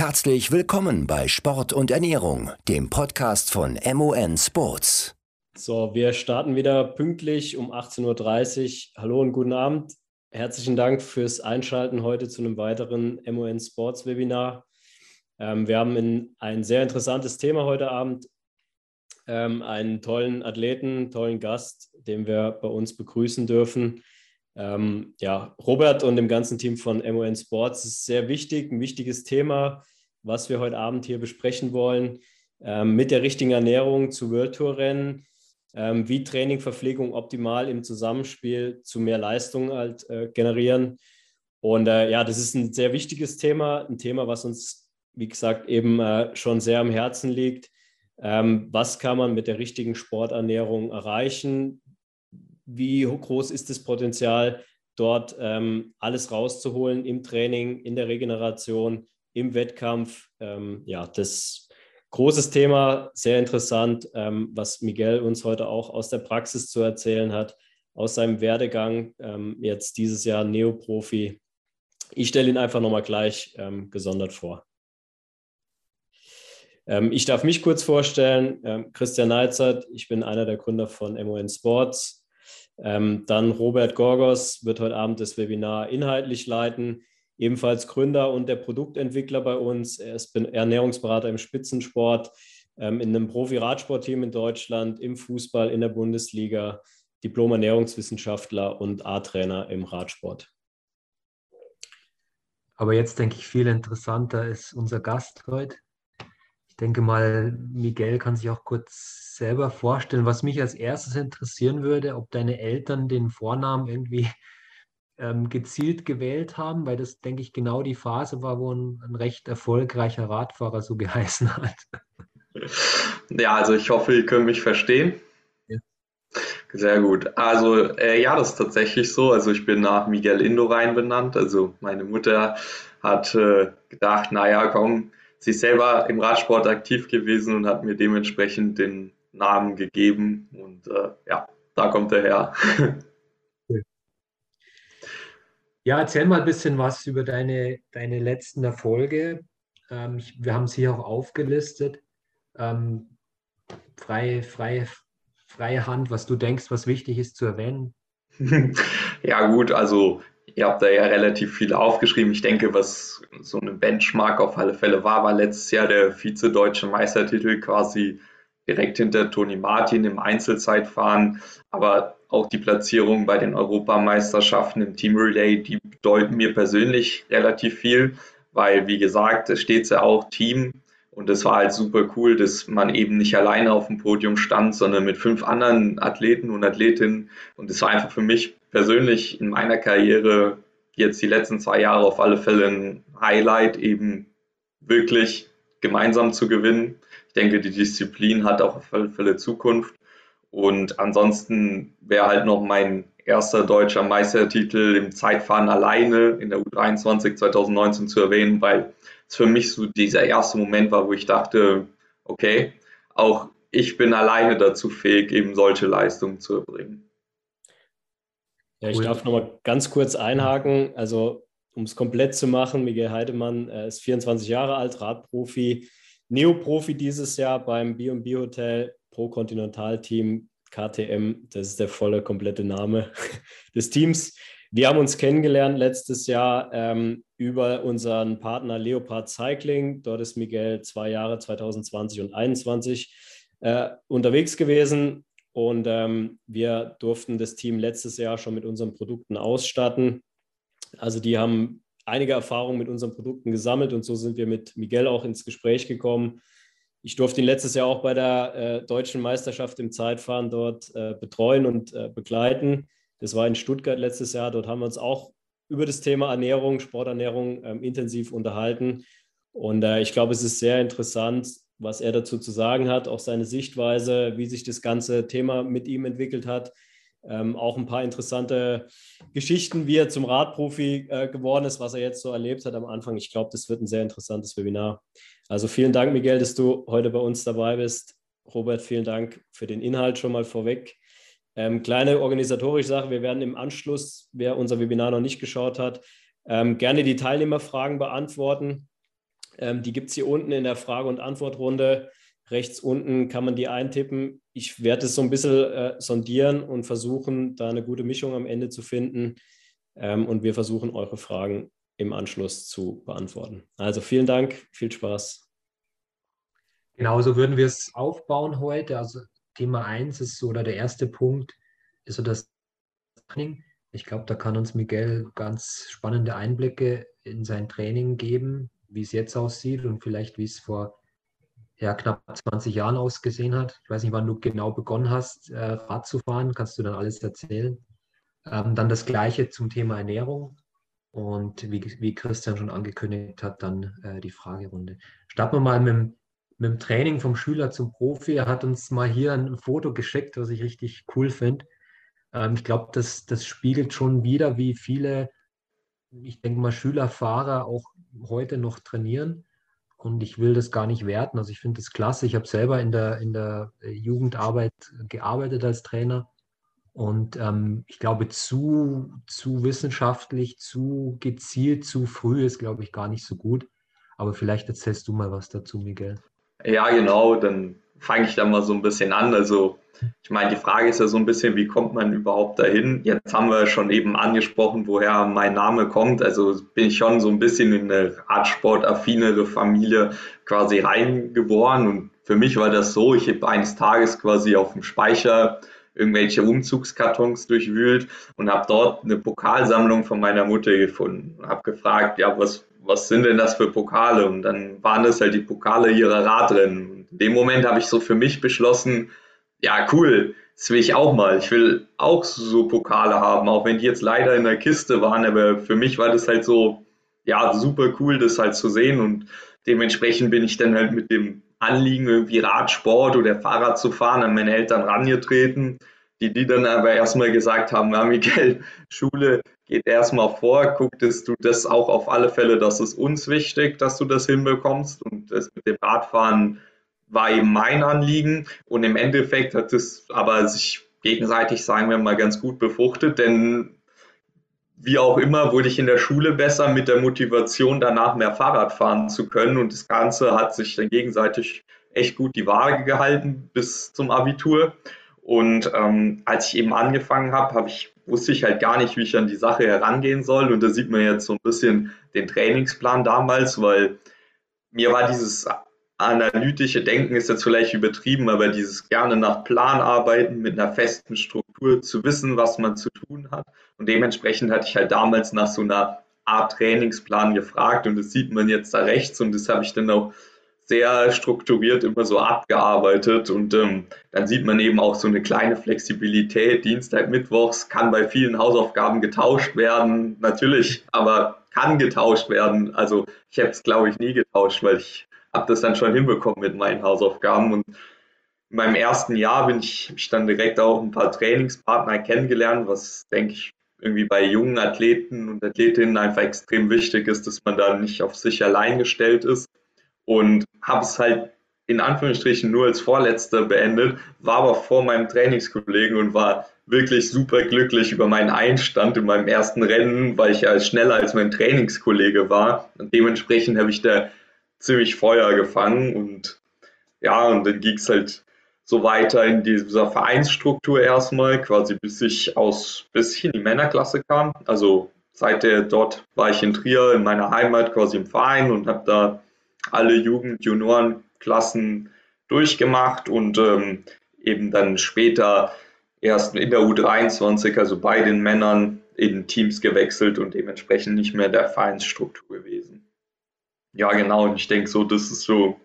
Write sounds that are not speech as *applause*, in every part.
Herzlich willkommen bei Sport und Ernährung, dem Podcast von MON Sports. So, wir starten wieder pünktlich um 18.30 Uhr. Hallo und guten Abend. Herzlichen Dank fürs Einschalten heute zu einem weiteren MON Sports Webinar. Ähm, wir haben in, ein sehr interessantes Thema heute Abend. Ähm, einen tollen Athleten, tollen Gast, den wir bei uns begrüßen dürfen. Ähm, ja, Robert und dem ganzen Team von MON Sports ist sehr wichtig, ein wichtiges Thema, was wir heute Abend hier besprechen wollen. Ähm, mit der richtigen Ernährung zu World Tour Rennen, ähm, wie Training, Verpflegung optimal im Zusammenspiel zu mehr Leistung halt äh, generieren. Und äh, ja, das ist ein sehr wichtiges Thema, ein Thema, was uns, wie gesagt, eben äh, schon sehr am Herzen liegt. Ähm, was kann man mit der richtigen Sporternährung erreichen? Wie groß ist das Potenzial, dort ähm, alles rauszuholen im Training, in der Regeneration, im Wettkampf. Ähm, ja, das großes Thema, sehr interessant, ähm, was Miguel uns heute auch aus der Praxis zu erzählen hat, aus seinem Werdegang, ähm, jetzt dieses Jahr Neoprofi. Ich stelle ihn einfach nochmal gleich ähm, gesondert vor. Ähm, ich darf mich kurz vorstellen. Christian Neizert, ich bin einer der Gründer von MON Sports. Ähm, dann Robert Gorgos wird heute Abend das Webinar inhaltlich leiten, ebenfalls Gründer und der Produktentwickler bei uns. Er ist Ernährungsberater im Spitzensport, ähm, in einem Profi-Radsportteam in Deutschland, im Fußball, in der Bundesliga, Diplom-Ernährungswissenschaftler und A-Trainer im Radsport. Aber jetzt denke ich, viel interessanter ist unser Gast heute. Ich denke mal, Miguel kann sich auch kurz selber vorstellen. Was mich als erstes interessieren würde, ob deine Eltern den Vornamen irgendwie *laughs* ähm, gezielt gewählt haben, weil das, denke ich, genau die Phase war, wo ein, ein recht erfolgreicher Radfahrer so *laughs* geheißen hat. Ja, also ich hoffe, ihr könnt mich verstehen. Sehr gut. Also äh, ja, das ist tatsächlich so. Also ich bin nach Miguel Indurain benannt. Also meine Mutter hat äh, gedacht, naja, komm, sie ist selber im Radsport aktiv gewesen und hat mir dementsprechend den Namen gegeben und äh, ja, da kommt er her. *laughs* Ja, erzähl mal ein bisschen was über deine, deine letzten Erfolge. Ähm, ich, wir haben sie auch aufgelistet. Ähm, freie, freie, freie Hand, was du denkst, was wichtig ist zu erwähnen. *laughs* ja, gut, also ihr habt da ja relativ viel aufgeschrieben. Ich denke, was so eine Benchmark auf alle Fälle war, war letztes Jahr der Vize-Deutsche Meistertitel quasi direkt hinter Toni Martin im Einzelzeitfahren, aber auch die Platzierung bei den Europameisterschaften im Team Relay, die bedeuten mir persönlich relativ viel, weil wie gesagt, es steht ja auch Team. Und es war halt super cool, dass man eben nicht alleine auf dem Podium stand, sondern mit fünf anderen Athleten und Athletinnen. Und es war einfach für mich persönlich in meiner Karriere jetzt die letzten zwei Jahre auf alle Fälle ein Highlight, eben wirklich gemeinsam zu gewinnen ich denke, die Disziplin hat auch auf alle Fälle Zukunft. Und ansonsten wäre halt noch mein erster deutscher Meistertitel im Zeitfahren alleine in der U23 2019 zu erwähnen, weil es für mich so dieser erste Moment war, wo ich dachte, okay, auch ich bin alleine dazu fähig, eben solche Leistungen zu erbringen. Ja, ich darf nochmal ganz kurz einhaken. Also, um es komplett zu machen, Miguel Heidemann ist 24 Jahre alt, Radprofi, Neoprofi dieses Jahr beim B&B Hotel Pro Continental Team KTM. Das ist der volle, komplette Name *laughs* des Teams. Wir haben uns kennengelernt letztes Jahr ähm, über unseren Partner Leopard Cycling. Dort ist Miguel zwei Jahre, 2020 und 2021, äh, unterwegs gewesen. Und ähm, wir durften das Team letztes Jahr schon mit unseren Produkten ausstatten. Also die haben einige Erfahrungen mit unseren Produkten gesammelt und so sind wir mit Miguel auch ins Gespräch gekommen. Ich durfte ihn letztes Jahr auch bei der äh, deutschen Meisterschaft im Zeitfahren dort äh, betreuen und äh, begleiten. Das war in Stuttgart letztes Jahr. Dort haben wir uns auch über das Thema Ernährung, Sporternährung ähm, intensiv unterhalten. Und äh, ich glaube, es ist sehr interessant, was er dazu zu sagen hat, auch seine Sichtweise, wie sich das ganze Thema mit ihm entwickelt hat. Ähm, auch ein paar interessante Geschichten, wie er zum Radprofi äh, geworden ist, was er jetzt so erlebt hat am Anfang. Ich glaube, das wird ein sehr interessantes Webinar. Also vielen Dank, Miguel, dass du heute bei uns dabei bist. Robert, vielen Dank für den Inhalt schon mal vorweg. Ähm, kleine organisatorische Sache, wir werden im Anschluss, wer unser Webinar noch nicht geschaut hat, ähm, gerne die Teilnehmerfragen beantworten. Ähm, die gibt es hier unten in der Frage- und Antwortrunde. Rechts unten kann man die eintippen. Ich werde es so ein bisschen äh, sondieren und versuchen, da eine gute Mischung am Ende zu finden. Ähm, und wir versuchen, eure Fragen im Anschluss zu beantworten. Also vielen Dank, viel Spaß. Genauso würden wir es aufbauen heute. Also Thema 1 ist so, oder der erste Punkt ist so das Training. Ich glaube, da kann uns Miguel ganz spannende Einblicke in sein Training geben, wie es jetzt aussieht und vielleicht wie es vor ja, knapp 20 Jahren ausgesehen hat. Ich weiß nicht, wann du genau begonnen hast, äh, Rad zu fahren, kannst du dann alles erzählen. Ähm, dann das Gleiche zum Thema Ernährung und wie, wie Christian schon angekündigt hat, dann äh, die Fragerunde. Starten wir mal mit, mit dem Training vom Schüler zum Profi. Er hat uns mal hier ein Foto geschickt, was ich richtig cool finde. Ähm, ich glaube, das, das spiegelt schon wieder, wie viele, ich denke mal, Schüler, Fahrer auch heute noch trainieren. Und ich will das gar nicht werten. Also ich finde das klasse. Ich habe selber in der, in der Jugendarbeit gearbeitet als Trainer. Und ähm, ich glaube, zu, zu wissenschaftlich, zu gezielt, zu früh ist, glaube ich, gar nicht so gut. Aber vielleicht erzählst du mal was dazu, Miguel. Ja, genau. Dann fange ich da mal so ein bisschen an. Also ich meine, die Frage ist ja so ein bisschen, wie kommt man überhaupt dahin? Jetzt haben wir schon eben angesprochen, woher mein Name kommt. Also bin ich schon so ein bisschen in eine Radsport-affinere Familie quasi reingeboren. Und für mich war das so, ich habe eines Tages quasi auf dem Speicher irgendwelche Umzugskartons durchwühlt und habe dort eine Pokalsammlung von meiner Mutter gefunden. Habe gefragt, ja, was, was sind denn das für Pokale? Und dann waren das halt die Pokale ihrer Radrennen. In dem Moment habe ich so für mich beschlossen, ja, cool, das will ich auch mal. Ich will auch so Pokale haben, auch wenn die jetzt leider in der Kiste waren, aber für mich war das halt so, ja, super cool, das halt zu sehen. Und dementsprechend bin ich dann halt mit dem Anliegen, irgendwie Radsport oder Fahrrad zu fahren, an meine Eltern rangetreten, die, die dann aber erstmal gesagt haben, ja, Miguel, Schule geht erstmal vor, gucktest du das auch auf alle Fälle, das ist uns wichtig, dass du das hinbekommst? Und das mit dem Radfahren war eben mein Anliegen und im Endeffekt hat es aber sich gegenseitig, sagen wir mal, ganz gut befruchtet, denn wie auch immer wurde ich in der Schule besser mit der Motivation, danach mehr Fahrrad fahren zu können und das Ganze hat sich dann gegenseitig echt gut die Waage gehalten bis zum Abitur. Und ähm, als ich eben angefangen habe, habe ich, wusste ich halt gar nicht, wie ich an die Sache herangehen soll. Und da sieht man jetzt so ein bisschen den Trainingsplan damals, weil mir war dieses analytische Denken ist jetzt vielleicht übertrieben, aber dieses gerne nach Plan arbeiten mit einer festen Struktur zu wissen, was man zu tun hat. Und dementsprechend hatte ich halt damals nach so einer Art Trainingsplan gefragt und das sieht man jetzt da rechts und das habe ich dann auch sehr strukturiert immer so abgearbeitet und ähm, dann sieht man eben auch so eine kleine Flexibilität. Dienstag, Mittwochs kann bei vielen Hausaufgaben getauscht werden, natürlich, aber kann getauscht werden. Also ich habe es, glaube ich, nie getauscht, weil ich habe das dann schon hinbekommen mit meinen Hausaufgaben. Und in meinem ersten Jahr bin ich, ich dann direkt auch ein paar Trainingspartner kennengelernt, was denke ich irgendwie bei jungen Athleten und Athletinnen einfach extrem wichtig ist, dass man da nicht auf sich allein gestellt ist. Und habe es halt in Anführungsstrichen nur als Vorletzter beendet, war aber vor meinem Trainingskollegen und war wirklich super glücklich über meinen Einstand in meinem ersten Rennen, weil ich ja schneller als mein Trainingskollege war. Und dementsprechend habe ich da ziemlich Feuer gefangen und ja, und dann ging es halt so weiter in dieser Vereinsstruktur erstmal, quasi bis ich aus, bis ich in die Männerklasse kam. Also seit der dort war ich in Trier in meiner Heimat quasi im Verein und habe da alle Jugend-, Juniorenklassen durchgemacht und ähm, eben dann später erst in der U23, also bei den Männern in Teams gewechselt und dementsprechend nicht mehr der Vereinsstruktur gewesen. Ja, genau. Und ich denke so, das ist so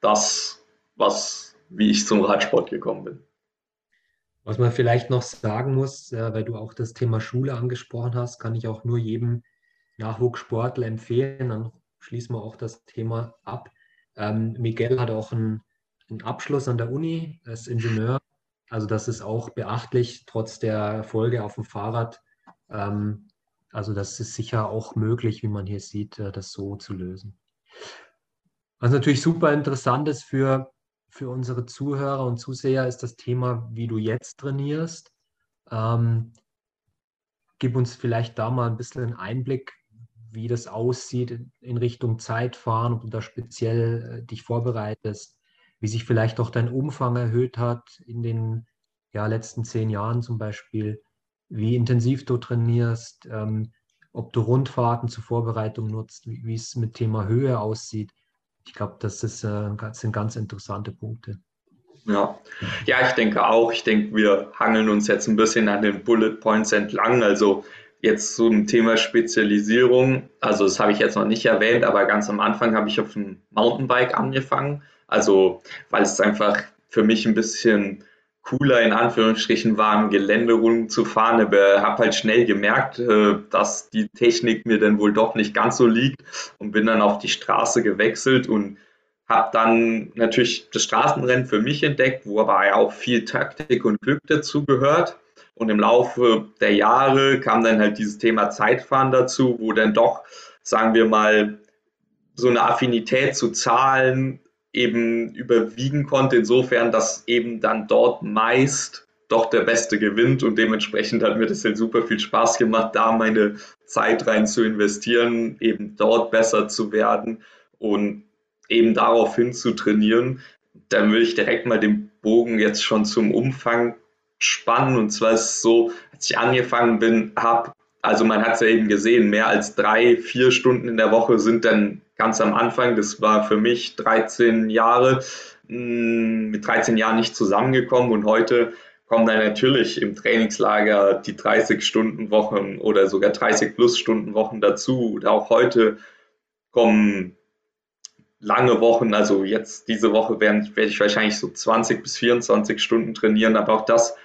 das, was, wie ich zum Radsport gekommen bin. Was man vielleicht noch sagen muss, äh, weil du auch das Thema Schule angesprochen hast, kann ich auch nur jedem Nachwuchssportler empfehlen. Dann schließen wir auch das Thema ab. Ähm, Miguel hat auch einen, Abschluss an der Uni als Ingenieur. Also das ist auch beachtlich, trotz der Erfolge auf dem Fahrrad. Ähm, also das ist sicher auch möglich, wie man hier sieht, äh, das so zu lösen. Was natürlich super interessant ist für, für unsere Zuhörer und Zuseher, ist das Thema, wie du jetzt trainierst. Ähm, gib uns vielleicht da mal ein bisschen einen Einblick, wie das aussieht in Richtung Zeitfahren, ob du da speziell äh, dich vorbereitest, wie sich vielleicht auch dein Umfang erhöht hat in den ja, letzten zehn Jahren zum Beispiel, wie intensiv du trainierst, ähm, ob du Rundfahrten zur Vorbereitung nutzt, wie, es mit Thema Höhe aussieht. Ich glaube, das, äh, das sind ganz interessante Punkte. Ja. ja, ich denke auch. Ich denke, wir hangeln uns jetzt ein bisschen an den Bullet Points entlang. Also jetzt zum Thema Spezialisierung. Also das habe ich jetzt noch nicht erwähnt, aber ganz am Anfang habe ich auf dem Mountainbike angefangen. Also weil es einfach für mich ein bisschen cooler in Anführungsstrichen war, im Gelände rumzufahren, aber habe halt schnell gemerkt, äh, dass die Technik mir dann wohl doch nicht ganz so liegt und bin dann auf die Straße gewechselt und habe dann natürlich das Straßenrennen für mich entdeckt, wo aber auch viel Taktik und Glück dazu gehört. Und im Laufe der Jahre kam dann halt dieses Thema Zeitfahren dazu, wo dann doch, sagen wir mal, so eine Affinität zu Zahlen eben überwiegen konnte, insofern, dass eben dann dort meist doch der Beste gewinnt und dementsprechend hat mir das halt super viel Spaß gemacht, da meine Zeit rein zu investieren, eben dort besser zu werden und eben darauf hin zu trainieren. Dann würde ich direkt mal den Bogen jetzt schon zum Umfang spannen und zwar ist es so, als ich angefangen bin, habe also man hat es ja eben gesehen, mehr als drei, vier Stunden in der Woche sind dann ganz am Anfang, das war für mich 13 Jahre, mm, mit 13 Jahren nicht zusammengekommen. Und heute kommen dann natürlich im Trainingslager die 30 Stunden Wochen oder sogar 30 plus Stunden Wochen dazu. Und auch heute kommen lange Wochen, also jetzt diese Woche werde ich wahrscheinlich so 20 bis 24 Stunden trainieren, aber auch das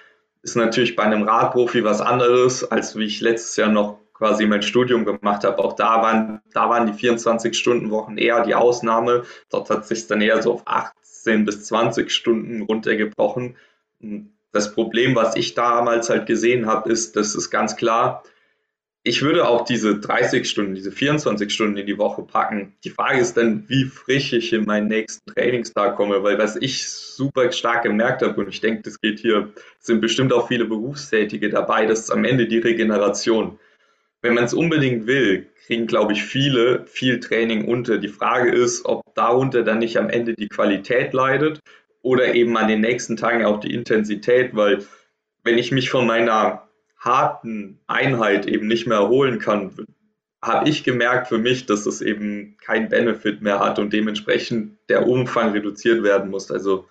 ist natürlich bei einem Radprofi was anderes, als wie ich letztes Jahr noch quasi mein Studium gemacht habe. Auch da waren, da waren die 24-Stunden-Wochen eher die Ausnahme. Dort hat sich dann eher so auf 18 bis 20 Stunden runtergebrochen. Das Problem, was ich damals halt gesehen habe, ist, dass es ganz klar, ich würde auch diese 30 Stunden, diese 24 Stunden in die Woche packen. Die Frage ist dann, wie frisch ich in meinen nächsten Trainingstag komme, weil was ich super stark gemerkt habe, und ich denke, das geht hier, sind bestimmt auch viele Berufstätige dabei, das ist am Ende die Regeneration. Wenn man es unbedingt will, kriegen, glaube ich, viele viel Training unter. Die Frage ist, ob darunter dann nicht am Ende die Qualität leidet oder eben an den nächsten Tagen auch die Intensität, weil wenn ich mich von meiner harten Einheit eben nicht mehr erholen kann, habe ich gemerkt für mich, dass es eben kein Benefit mehr hat und dementsprechend der Umfang reduziert werden muss. Also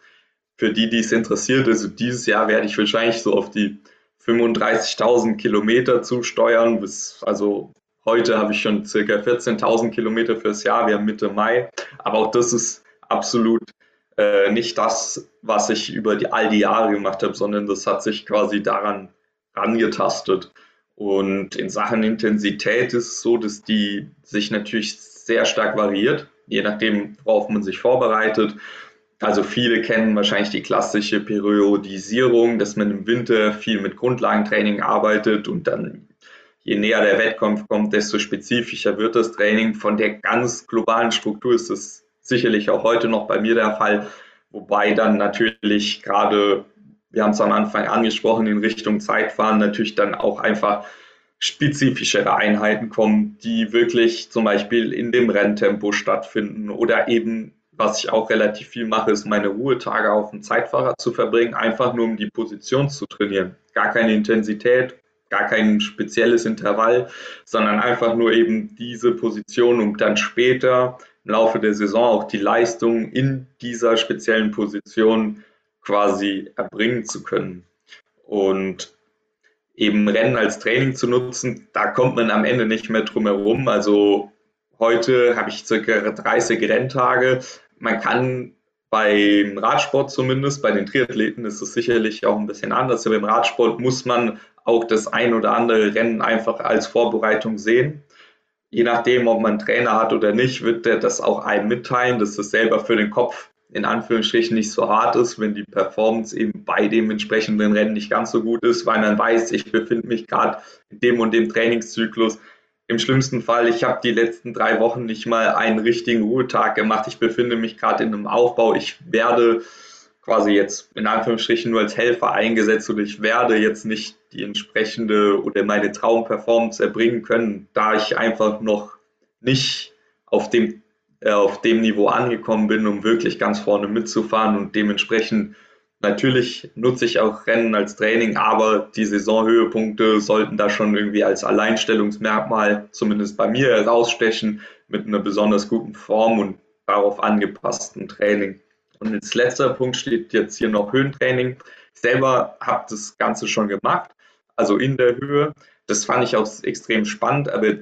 für die, die es interessiert, also dieses Jahr werde ich wahrscheinlich so auf die 35.000 Kilometer zusteuern. Bis, also heute habe ich schon circa 14.000 Kilometer fürs Jahr. Wir haben Mitte Mai. Aber auch das ist absolut äh, nicht das, was ich über die, all die Jahre gemacht habe, sondern das hat sich quasi daran rangetastet. Und in Sachen Intensität ist es so, dass die sich natürlich sehr stark variiert, je nachdem, worauf man sich vorbereitet. Also viele kennen wahrscheinlich die klassische Periodisierung, dass man im Winter viel mit Grundlagentraining arbeitet und dann je näher der Wettkampf kommt, desto spezifischer wird das Training. Von der ganz globalen Struktur ist es sicherlich auch heute noch bei mir der Fall, wobei dann natürlich gerade wir haben es am Anfang angesprochen, in Richtung Zeitfahren natürlich dann auch einfach spezifischere Einheiten kommen, die wirklich zum Beispiel in dem Renntempo stattfinden oder eben, was ich auch relativ viel mache, ist meine Ruhetage auf dem Zeitfahrrad zu verbringen, einfach nur um die Position zu trainieren. Gar keine Intensität, gar kein spezielles Intervall, sondern einfach nur eben diese Position, um dann später im Laufe der Saison auch die Leistung in dieser speziellen Position quasi erbringen zu können. Und eben Rennen als Training zu nutzen, da kommt man am Ende nicht mehr drum herum. Also heute habe ich circa 30 Renntage. Man kann beim Radsport zumindest, bei den Triathleten ist es sicherlich auch ein bisschen anders. Aber im Radsport muss man auch das ein oder andere Rennen einfach als Vorbereitung sehen. Je nachdem, ob man einen Trainer hat oder nicht, wird der das auch einem mitteilen, das selber für den Kopf in Anführungsstrichen nicht so hart ist, wenn die Performance eben bei dem entsprechenden Rennen nicht ganz so gut ist, weil man weiß, ich befinde mich gerade in dem und dem Trainingszyklus. Im schlimmsten Fall, ich habe die letzten drei Wochen nicht mal einen richtigen Ruhetag gemacht. Ich befinde mich gerade in einem Aufbau. Ich werde quasi jetzt in Anführungsstrichen nur als Helfer eingesetzt oder ich werde jetzt nicht die entsprechende oder meine Traumperformance erbringen können, da ich einfach noch nicht auf dem, auf dem Niveau angekommen bin, um wirklich ganz vorne mitzufahren und dementsprechend Natürlich nutze ich auch Rennen als Training, aber die Saisonhöhepunkte sollten da schon irgendwie als Alleinstellungsmerkmal, zumindest bei mir, herausstechen, mit einer besonders guten Form und darauf angepassten Training. Und als letzter Punkt steht jetzt hier noch Höhentraining. Ich selber habe das Ganze schon gemacht, also in der Höhe. Das fand ich auch extrem spannend, aber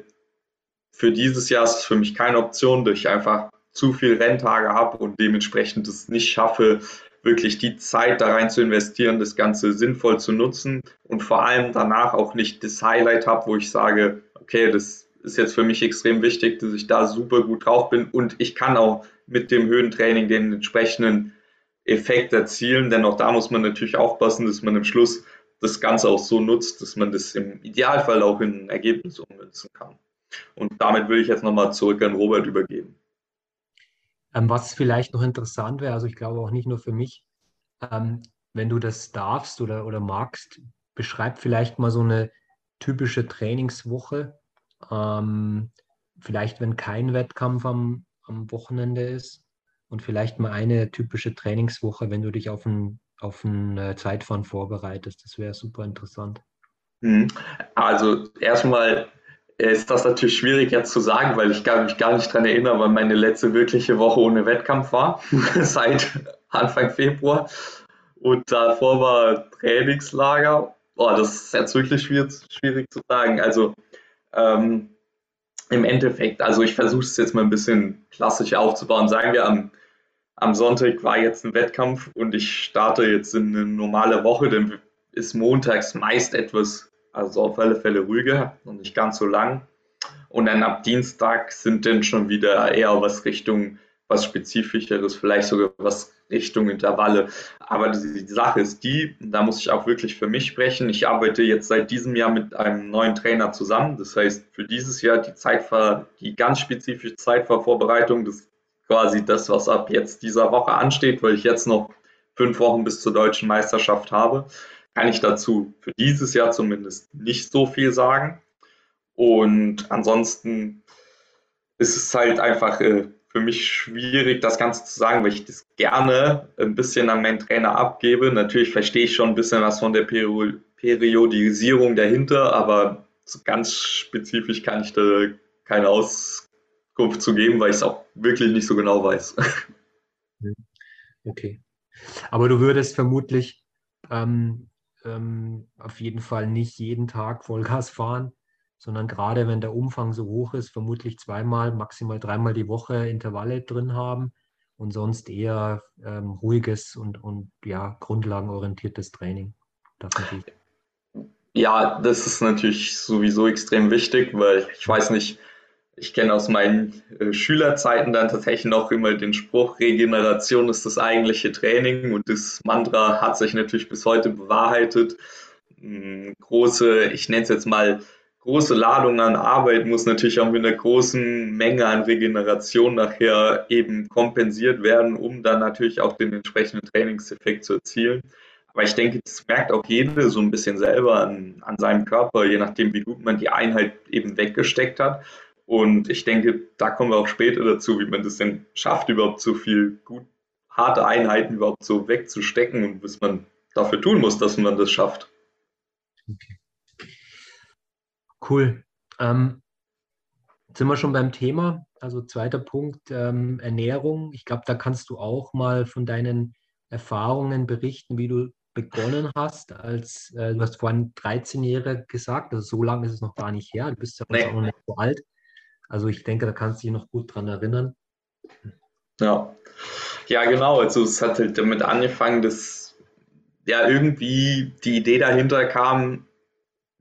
für dieses Jahr ist es für mich keine Option, da ich einfach zu viel Renntage habe und dementsprechend es nicht schaffe, wirklich die Zeit da rein zu investieren, das Ganze sinnvoll zu nutzen und vor allem danach auch nicht das Highlight habe, wo ich sage, okay, das ist jetzt für mich extrem wichtig, dass ich da super gut drauf bin und ich kann auch mit dem Höhentraining den entsprechenden Effekt erzielen, denn auch da muss man natürlich aufpassen, dass man am Schluss das Ganze auch so nutzt, dass man das im Idealfall auch in ein Ergebnis ummünzen kann. Und damit will ich jetzt nochmal zurück an Robert übergeben. Ähm, was vielleicht noch interessant wäre, also ich glaube auch nicht nur für mich, ähm, wenn du das darfst oder, oder magst, beschreib vielleicht mal so eine typische Trainingswoche. Ähm, vielleicht, wenn kein Wettkampf am, am Wochenende ist und vielleicht mal eine typische Trainingswoche, wenn du dich auf ein, auf ein äh, Zeitfahren vorbereitest. Das wäre super interessant. Mhm. Also erstmal ist das natürlich schwierig jetzt zu sagen, weil ich mich gar nicht daran erinnern, weil meine letzte wirkliche Woche ohne Wettkampf war, *laughs* seit Anfang Februar. Und davor war Trainingslager. Boah, das ist jetzt wirklich schwierig, schwierig zu sagen. Also ähm, im Endeffekt, also ich versuche es jetzt mal ein bisschen klassisch aufzubauen. Sagen wir, am, am Sonntag war jetzt ein Wettkampf und ich starte jetzt in eine normale Woche, dann ist montags meist etwas also auf alle Fälle ruhiger und nicht ganz so lang. Und dann ab Dienstag sind dann schon wieder eher was Richtung was Spezifischeres, vielleicht sogar was Richtung Intervalle. Aber die, die Sache ist die, da muss ich auch wirklich für mich sprechen. Ich arbeite jetzt seit diesem Jahr mit einem neuen Trainer zusammen. Das heißt, für dieses Jahr die Zeitver, die ganz spezifische Zeitfahrvorbereitung, das ist quasi das, was ab jetzt dieser Woche ansteht, weil ich jetzt noch fünf Wochen bis zur deutschen Meisterschaft habe kann ich dazu für dieses Jahr zumindest nicht so viel sagen. Und ansonsten ist es halt einfach äh, für mich schwierig, das Ganze zu sagen, weil ich das gerne ein bisschen an meinen Trainer abgebe. Natürlich verstehe ich schon ein bisschen was von der Peri Periodisierung dahinter, aber ganz spezifisch kann ich da keine Auskunft zu geben, weil ich es auch wirklich nicht so genau weiß. *laughs* Okay. Aber du würdest vermutlich ähm, ähm, auf jeden Fall nicht jeden Tag Vollgas fahren, sondern gerade wenn der Umfang so hoch ist, vermutlich zweimal, maximal dreimal die Woche Intervalle drin haben und sonst eher ähm, ruhiges und, und ja, grundlagenorientiertes Training. Definitiv. Ja, das ist natürlich sowieso extrem wichtig, weil ich weiß nicht, ich kenne aus meinen äh, Schülerzeiten dann tatsächlich noch immer den Spruch, Regeneration ist das eigentliche Training und das Mantra hat sich natürlich bis heute bewahrheitet. Hm, große, ich nenne es jetzt mal, große Ladung an Arbeit muss natürlich auch mit einer großen Menge an Regeneration nachher eben kompensiert werden, um dann natürlich auch den entsprechenden Trainingseffekt zu erzielen. Aber ich denke, das merkt auch jeder so ein bisschen selber an, an seinem Körper, je nachdem, wie gut man die Einheit eben weggesteckt hat. Und ich denke, da kommen wir auch später dazu, wie man das denn schafft, überhaupt so viel gut harte Einheiten überhaupt so wegzustecken und was man dafür tun muss, dass man das schafft. Okay. Cool. Ähm, sind wir schon beim Thema. Also zweiter Punkt, ähm, Ernährung. Ich glaube, da kannst du auch mal von deinen Erfahrungen berichten, wie du begonnen hast, als äh, du hast vorhin 13-Jährige gesagt, also so lange ist es noch gar nicht her, du bist ja nee. auch noch nicht so alt. Also ich denke, da kannst du dich noch gut dran erinnern. Ja, ja genau. Also es hat halt damit angefangen, dass ja irgendwie die Idee dahinter kam,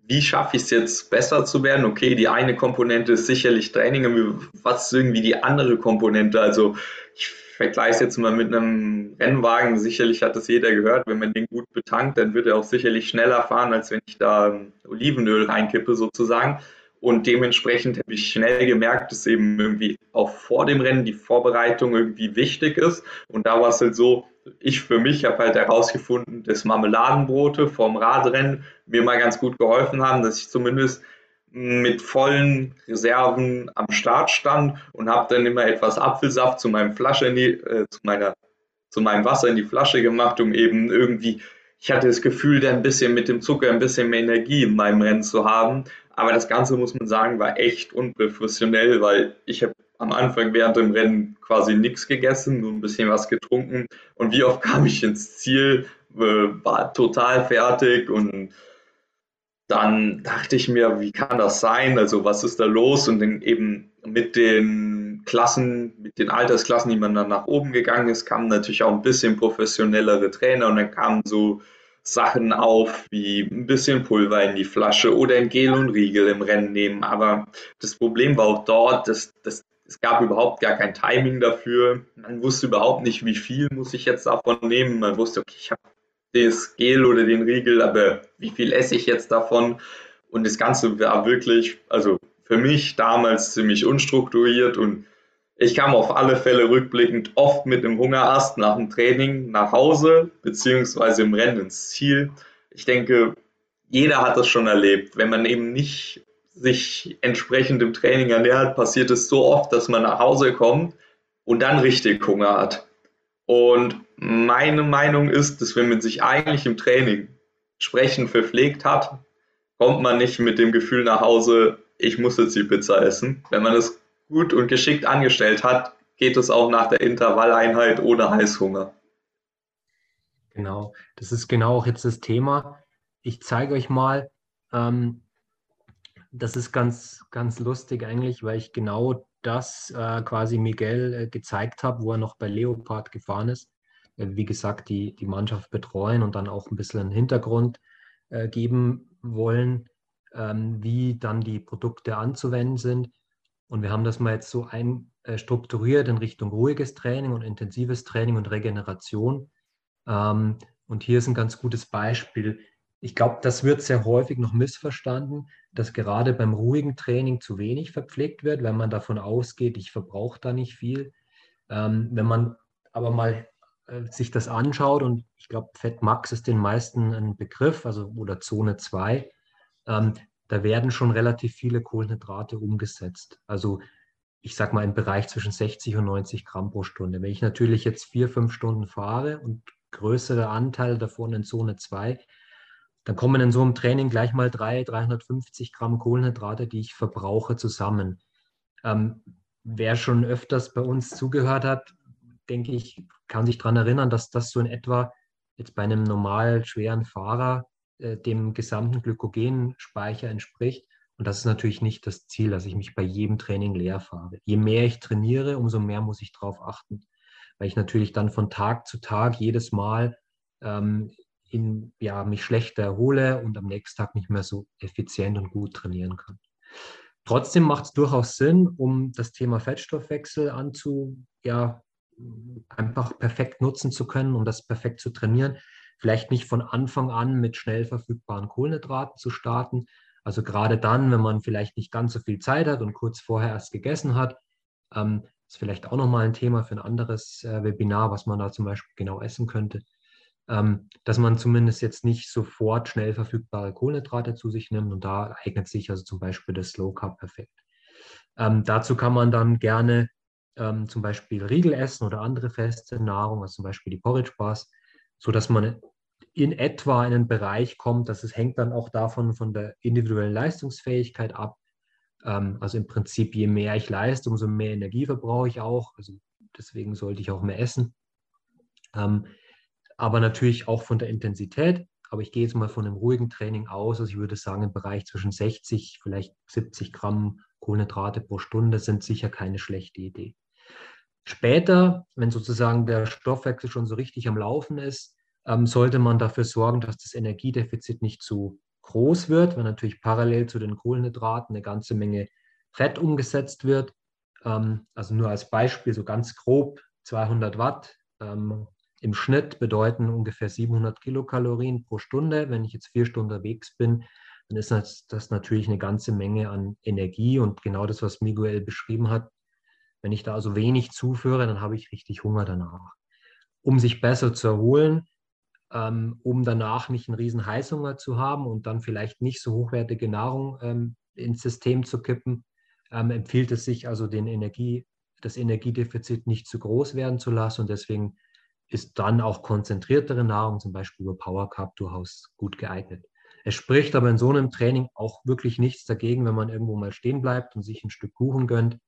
wie schaffe ich es jetzt besser zu werden? Okay, die eine Komponente ist sicherlich Training, was ist irgendwie die andere Komponente? Also ich vergleiche es jetzt mal mit einem Rennwagen. Sicherlich hat das jeder gehört. Wenn man den gut betankt, dann wird er auch sicherlich schneller fahren, als wenn ich da Olivenöl reinkippe sozusagen. Und dementsprechend habe ich schnell gemerkt, dass eben irgendwie auch vor dem Rennen die Vorbereitung irgendwie wichtig ist. Und da war es halt so, ich für mich habe halt herausgefunden, dass Marmeladenbrote vorm Radrennen mir mal ganz gut geholfen haben, dass ich zumindest mit vollen Reserven am Start stand und habe dann immer etwas Apfelsaft zu meinem Flasche die, äh, zu meiner zu meinem Wasser in die Flasche gemacht, um eben irgendwie ich hatte das Gefühl, da ein bisschen mit dem Zucker ein bisschen mehr Energie in meinem Rennen zu haben. Aber das Ganze, muss man sagen, war echt unprofessionell, weil ich habe am Anfang während dem Rennen quasi nichts gegessen, nur ein bisschen was getrunken. Und wie oft *laughs* kam ich ins Ziel, äh, war total fertig und dann dachte ich mir, wie kann das sein? Also was ist da los? Und dann eben mit den Klassen, mit den Altersklassen, die man dann nach oben gegangen ist, kamen natürlich auch ein bisschen professionellere Trainer und dann kamen so Sachen auf, wie ein bisschen Pulver in die Flasche oder ein Gel und Riegel im Rennen nehmen. Aber das Problem war auch dort, dass, dass es gab überhaupt gar kein Timing dafür. Man wusste überhaupt nicht, wie viel muss ich jetzt davon nehmen. Man wusste, okay, ich habe das Gel oder den Riegel, aber wie viel esse ich jetzt davon? Und das Ganze war wirklich, also für mich damals ziemlich unstrukturiert und ich kam auf alle Fälle rückblickend oft mit einem Hungerast nach dem Training nach Hause, beziehungsweise im Rennen ins Ziel. Ich denke, jeder hat das schon erlebt. Wenn man eben nicht sich entsprechend im Training ernährt, passiert es so oft, dass man nach Hause kommt und dann richtig Hunger hat. Und meine Meinung ist, dass wenn man sich eigentlich im Training entsprechend verpflegt hat, kommt man nicht mit dem Gefühl nach Hause, ich muss jetzt die Pizza essen. Wenn man es gut und geschickt angestellt hat, geht es auch nach der Intervalleinheit ohne Heißhunger. Genau, das ist genau auch jetzt das Thema. Ich zeige euch mal, ähm, das ist ganz, ganz lustig eigentlich, weil ich genau das äh, quasi Miguel äh, gezeigt habe, wo er noch bei Leopard gefahren ist. Äh, wie gesagt, die, die Mannschaft betreuen und dann auch ein bisschen einen Hintergrund äh, geben wollen, ähm, wie dann die Produkte anzuwenden sind. Und wir haben das mal jetzt so ein, äh, strukturiert in Richtung ruhiges Training und intensives Training und Regeneration. Ähm, und hier ist ein ganz gutes Beispiel. Ich glaube, das wird sehr häufig noch missverstanden, dass gerade beim ruhigen Training zu wenig verpflegt wird, wenn man davon ausgeht, ich verbrauche da nicht viel. Ähm, wenn man aber mal äh, sich das anschaut, und ich glaube, Fettmax ist den meisten ein Begriff, also oder Zone 2, ähm, da werden schon relativ viele Kohlenhydrate umgesetzt. Also ich sage mal im Bereich zwischen 60 und 90 Gramm pro Stunde. Wenn ich natürlich jetzt vier, fünf Stunden fahre und größere Anteile davon in Zone 2, dann kommen in so einem Training gleich mal 3, 350 Gramm Kohlenhydrate, die ich verbrauche, zusammen. Ähm, wer schon öfters bei uns zugehört hat, denke ich, kann sich daran erinnern, dass das so in etwa jetzt bei einem normal schweren Fahrer äh, dem gesamten Glykogenspeicher entspricht. Und das ist natürlich nicht das Ziel, dass ich mich bei jedem Training leer fahre. Je mehr ich trainiere, umso mehr muss ich darauf achten, weil ich natürlich dann von Tag zu Tag jedes Mal ähm, in, ja, mich schlechter erhole und am nächsten Tag nicht mehr so effizient und gut trainieren kann. Trotzdem macht es durchaus Sinn, um das Thema Fettstoffwechsel anzu, ja, einfach perfekt nutzen zu können, um das perfekt zu trainieren. Vielleicht nicht von Anfang an mit schnell verfügbaren Kohlenhydraten zu starten. Also gerade dann, wenn man vielleicht nicht ganz so viel Zeit hat und kurz vorher erst gegessen hat, ähm, ist vielleicht auch nochmal ein Thema für ein anderes äh, Webinar, was man da zum Beispiel genau essen könnte ähm, dass man zumindest jetzt nicht sofort schnell verfügbare Kohlenhydrate zu sich nimmt und da eignet sich also zum Beispiel das Slow Carb perfekt. Ähm, dazu kann man dann gerne ähm, zum Beispiel Riegel essen oder andere feste Nahrung, also zum Beispiel die Porridge Bars, sodass man in etwa in einen Bereich kommt, dass es hängt dann auch davon von der individuellen Leistungsfähigkeit ab. Ähm, also im Prinzip, je mehr ich leiste, umso mehr Energie verbrauche ich auch. Also deswegen sollte ich auch mehr essen. Ähm, aber natürlich auch von der Intensität. Aber ich gehe jetzt mal von einem ruhigen Training aus. Also ich würde sagen, im Bereich zwischen 60, vielleicht 70 Gramm Kohlenhydrate pro Stunde sind sicher keine schlechte Idee. Später, wenn sozusagen der Stoffwechsel schon so richtig am Laufen ist, ähm, sollte man dafür sorgen, dass das Energiedefizit nicht zu groß wird, weil natürlich parallel zu den Kohlenhydraten eine ganze Menge Fett umgesetzt wird. Ähm, also nur als Beispiel, so ganz grob 200 Watt ähm, im Schnitt bedeuten ungefähr 700 Kilokalorien pro Stunde. Wenn ich jetzt vier Stunden unterwegs bin, dann ist das, das natürlich eine ganze Menge an Energie und genau das, was Miguel beschrieben hat. Wenn ich da also wenig zuführe, dann habe ich richtig Hunger danach. Um sich besser zu erholen, ähm, um danach nicht einen riesen Heißhunger zu haben und dann vielleicht nicht so hochwertige Nahrung ähm, ins System zu kippen, ähm, empfiehlt es sich also, den Energie, das Energiedefizit nicht zu groß werden zu lassen. Und deswegen ist dann auch konzentriertere Nahrung, zum Beispiel über Power Carb, durchaus gut geeignet. Es spricht aber in so einem Training auch wirklich nichts dagegen, wenn man irgendwo mal stehen bleibt und sich ein Stück Kuchen gönnt.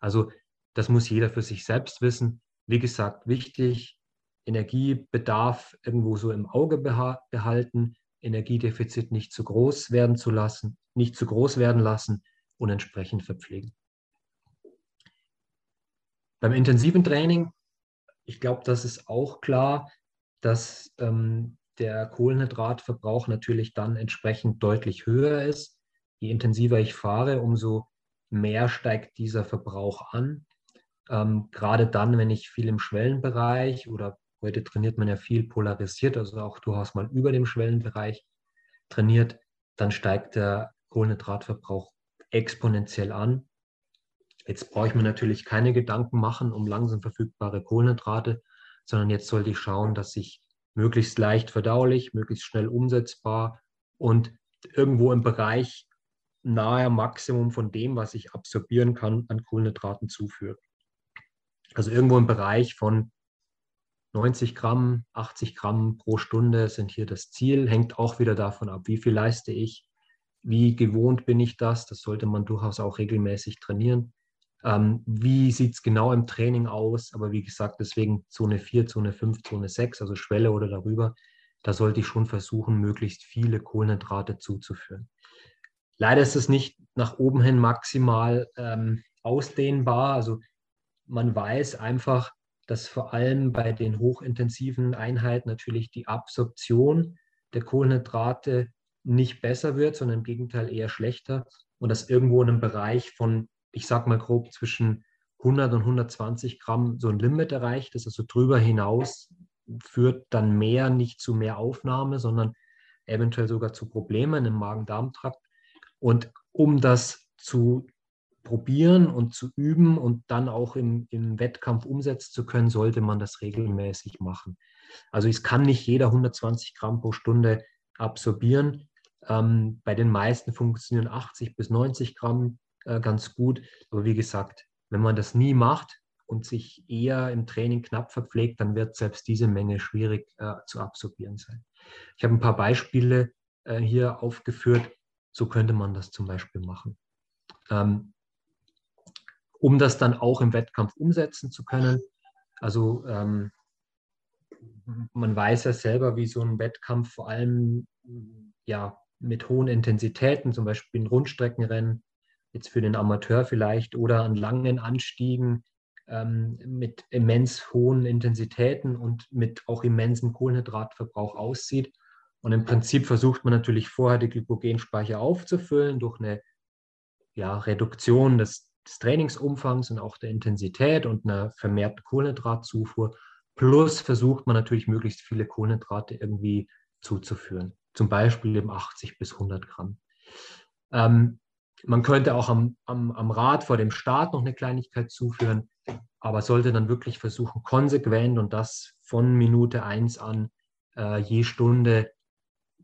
Also das muss jeder für sich selbst wissen. Wie gesagt, wichtig, Energiebedarf irgendwo so im Auge behalten, Energiedefizit nicht zu groß werden zu lassen, nicht zu groß werden lassen und entsprechend verpflegen. Beim intensiven Training, ich glaube, das ist auch klar, dass ähm, der Kohlenhydratverbrauch natürlich dann entsprechend deutlich höher ist. Je intensiver ich fahre, umso mehr steigt dieser Verbrauch an. Ähm, gerade dann, wenn ich viel im Schwellenbereich oder heute trainiert man ja viel polarisiert, also auch durchaus mal über dem Schwellenbereich trainiert, dann steigt der Kohlenhydratverbrauch exponentiell an. Jetzt brauche ich mir natürlich keine Gedanken machen um langsam verfügbare Kohlenhydrate, sondern jetzt sollte ich schauen, dass ich möglichst leicht verdaulich, möglichst schnell umsetzbar und irgendwo im Bereich nahe Maximum von dem, was ich absorbieren kann, an Kohlenhydraten zuführe. Also irgendwo im Bereich von 90 Gramm, 80 Gramm pro Stunde sind hier das Ziel. Hängt auch wieder davon ab, wie viel leiste ich, wie gewohnt bin ich das. Das sollte man durchaus auch regelmäßig trainieren. Ähm, wie sieht es genau im Training aus? Aber wie gesagt, deswegen Zone 4, Zone 5, Zone 6, also Schwelle oder darüber, da sollte ich schon versuchen, möglichst viele Kohlenhydrate zuzuführen. Leider ist es nicht nach oben hin maximal ähm, ausdehnbar. Also man weiß einfach, dass vor allem bei den hochintensiven Einheiten natürlich die Absorption der Kohlenhydrate nicht besser wird, sondern im Gegenteil eher schlechter und dass irgendwo in einem Bereich von ich sag mal grob zwischen 100 und 120 Gramm so ein Limit erreicht ist. Also drüber hinaus führt dann mehr nicht zu mehr Aufnahme, sondern eventuell sogar zu Problemen im Magen-Darm-Trakt. Und um das zu probieren und zu üben und dann auch im, im Wettkampf umsetzen zu können, sollte man das regelmäßig machen. Also es kann nicht jeder 120 Gramm pro Stunde absorbieren. Ähm, bei den meisten funktionieren 80 bis 90 Gramm äh, ganz gut. Aber wie gesagt, wenn man das nie macht und sich eher im Training knapp verpflegt, dann wird selbst diese Menge schwierig äh, zu absorbieren sein. Ich habe ein paar Beispiele äh, hier aufgeführt. So könnte man das zum Beispiel machen. Ähm, um das dann auch im Wettkampf umsetzen zu können. Also ähm, man weiß ja selber, wie so ein Wettkampf vor allem ja, mit hohen Intensitäten, zum Beispiel ein Rundstreckenrennen, jetzt für den Amateur vielleicht, oder an langen Anstiegen ähm, mit immens hohen Intensitäten und mit auch immensem Kohlenhydratverbrauch aussieht. Und im Prinzip versucht man natürlich vorher die Glykogenspeicher aufzufüllen durch eine ja, Reduktion des, des Trainingsumfangs und auch der Intensität und einer vermehrten Kohlenhydratzufuhr. Plus versucht man natürlich möglichst viele Kohlenhydrate irgendwie zuzuführen. Zum Beispiel eben 80 bis 100 Gramm. Ähm, man könnte auch am, am, am Rad vor dem Start noch eine Kleinigkeit zuführen, aber sollte dann wirklich versuchen, konsequent und das von Minute 1 an äh, je Stunde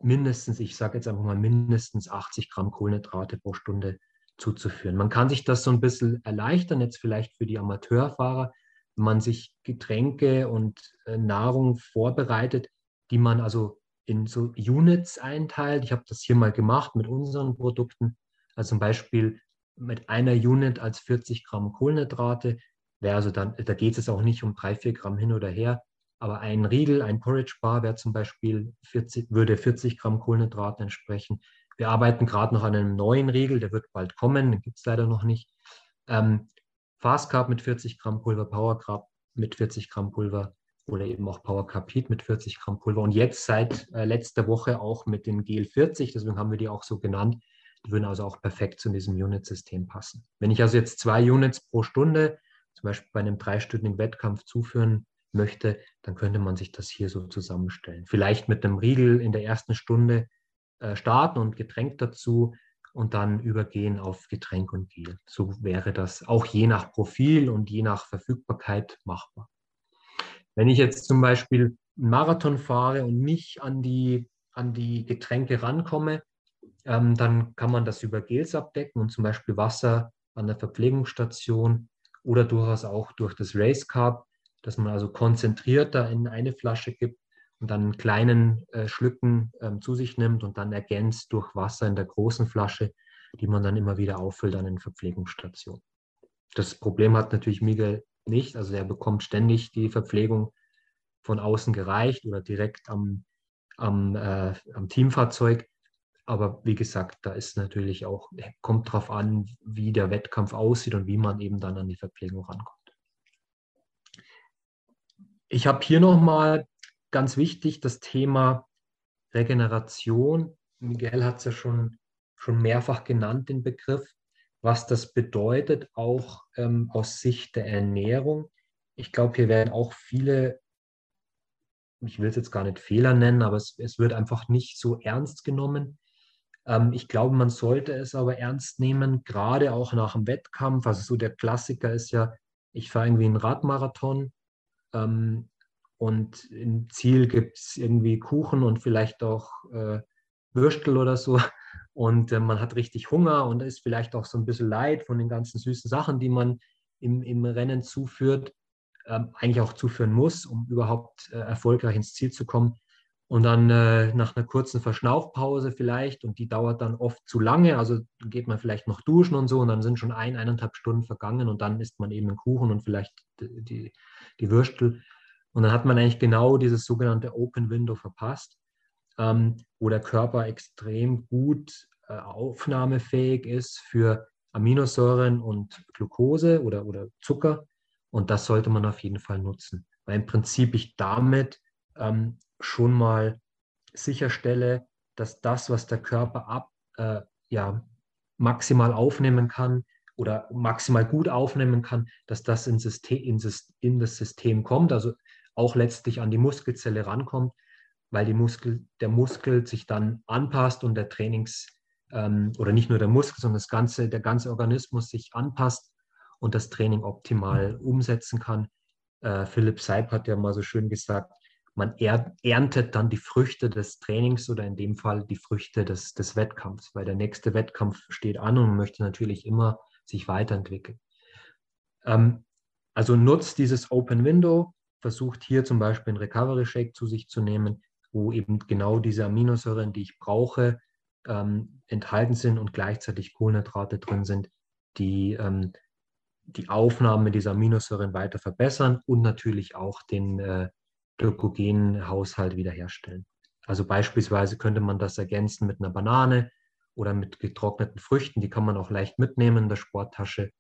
mindestens, ich sage jetzt einfach mal mindestens 80 Gramm Kohlenhydrate pro Stunde zuzuführen. Man kann sich das so ein bisschen erleichtern, jetzt vielleicht für die Amateurfahrer, wenn man sich Getränke und äh, Nahrung vorbereitet, die man also in so Units einteilt. Ich habe das hier mal gemacht mit unseren Produkten. Also zum Beispiel mit einer Unit als 40 Gramm Kohlenhydrate, wäre also dann, da geht es auch nicht um 3, 4 Gramm hin oder her, aber ein Riegel, ein Porridge Bar wäre zum Beispiel 40, würde 40 Gramm Kohlenhydrate entsprechen. Wir arbeiten gerade noch an einem neuen Riegel, der wird bald kommen, den gibt es leider noch nicht. Ähm, Fast Carb mit 40 Gramm Pulver, Power Carb mit 40 Gramm Pulver oder eben auch Power Heat mit 40 Gramm Pulver. Und jetzt seit äh, letzter Woche auch mit dem GL40, deswegen haben wir die auch so genannt, die würden also auch perfekt zu diesem Unit-System passen. Wenn ich also jetzt zwei Units pro Stunde, zum Beispiel bei einem dreistündigen Wettkampf zuführen möchte, dann könnte man sich das hier so zusammenstellen. Vielleicht mit einem Riegel in der ersten Stunde äh, starten und Getränk dazu und dann übergehen auf Getränk und Gel. So wäre das auch je nach Profil und je nach Verfügbarkeit machbar. Wenn ich jetzt zum Beispiel einen Marathon fahre und nicht an die, an die Getränke rankomme, Ähm, dann kann man das über Gels abdecken und zum Beispiel Wasser an der Verpflegungsstation oder durchaus auch durch das Race Carb, dass man also konzentrierter in eine Flasche gibt und dann in kleinen äh, Schlücken ähm, zu sich nimmt und dann ergänzt durch Wasser in der großen Flasche, die man dann immer wieder auffüllt an den Verpflegungsstationen. Das Problem hat natürlich Miguel nicht, also er bekommt ständig die Verpflegung von außen gereicht oder direkt am, am, äh, am Teamfahrzeug. Aber wie gesagt, da ist natürlich auch, kommt darauf an, wie der Wettkampf aussieht und wie man eben dann an die Verpflegung rankommt. Ich habe hier nochmal ganz wichtig das Thema Regeneration. Miguel hat es ja schon, schon mehrfach genannt, den Begriff, was das bedeutet, auch ähm, aus Sicht der Ernährung. Ich glaube, hier werden auch viele ich will es jetzt gar nicht Fehler nennen, aber es, es wird einfach nicht so ernst genommen. Ähm, ich glaube, man sollte es aber ernst nehmen, gerade auch nach dem Wettkampf. Also so der Klassiker ist ja, ich fahre irgendwie einen Radmarathon ähm, und im Ziel gibt es irgendwie Kuchen und vielleicht auch äh, Würstel oder so. *laughs* Und äh, man hat richtig Hunger und ist vielleicht auch so ein bisschen leid von den ganzen süßen Sachen, die man im, im Rennen zuführt ähm, eigentlich auch zuführen muss, um überhaupt äh, erfolgreich ins Ziel zu kommen. Und dann äh, nach einer kurzen Verschnaufpause vielleicht, und die dauert dann oft zu lange, also geht man vielleicht noch duschen und so, und dann sind schon ein, eineinhalb Stunden vergangen und dann isst man eben einen Kuchen und vielleicht die, die, die Würstel. Und dann hat man eigentlich genau dieses sogenannte Open Window verpasst, ähm, wo der Körper extrem gut äh, aufnahmefähig ist für Aminosäuren und Glucose oder, oder Zucker. Und das sollte man auf jeden Fall nutzen, weil im Prinzip ich damit ähm, schon mal sicherstelle, dass das, was der Körper ab, äh, ja, maximal aufnehmen kann oder maximal gut aufnehmen kann, dass das in, System, in, in das System kommt, also auch letztlich an die Muskelzelle rankommt, weil die Muskel, der Muskel sich dann anpasst und der Trainings, ähm, oder nicht nur der Muskel, sondern das ganze, der ganze Organismus sich anpasst und das Training optimal umsetzen kann. Äh, Philipp Seib hat ja mal so schön gesagt, man erntet dann die Früchte des Trainings oder in dem Fall die Früchte des, des Wettkampfs, weil der nächste Wettkampf steht an und man möchte natürlich immer sich weiterentwickeln. Ähm, also nutzt dieses Open Window, versucht hier zum Beispiel einen Recovery Shake zu sich zu nehmen, wo eben genau diese Aminosäuren, die ich brauche, ähm, enthalten sind und gleichzeitig Kohlenhydrate drin sind, die ähm, die Aufnahme dieser Aminosäuren weiter verbessern und natürlich auch den äh, Glykogenhaushalt wiederherstellen. Also beispielsweise könnte man das ergänzen mit einer Banane oder mit getrockneten Früchten. Die kann man auch leicht mitnehmen in der Sporttasche.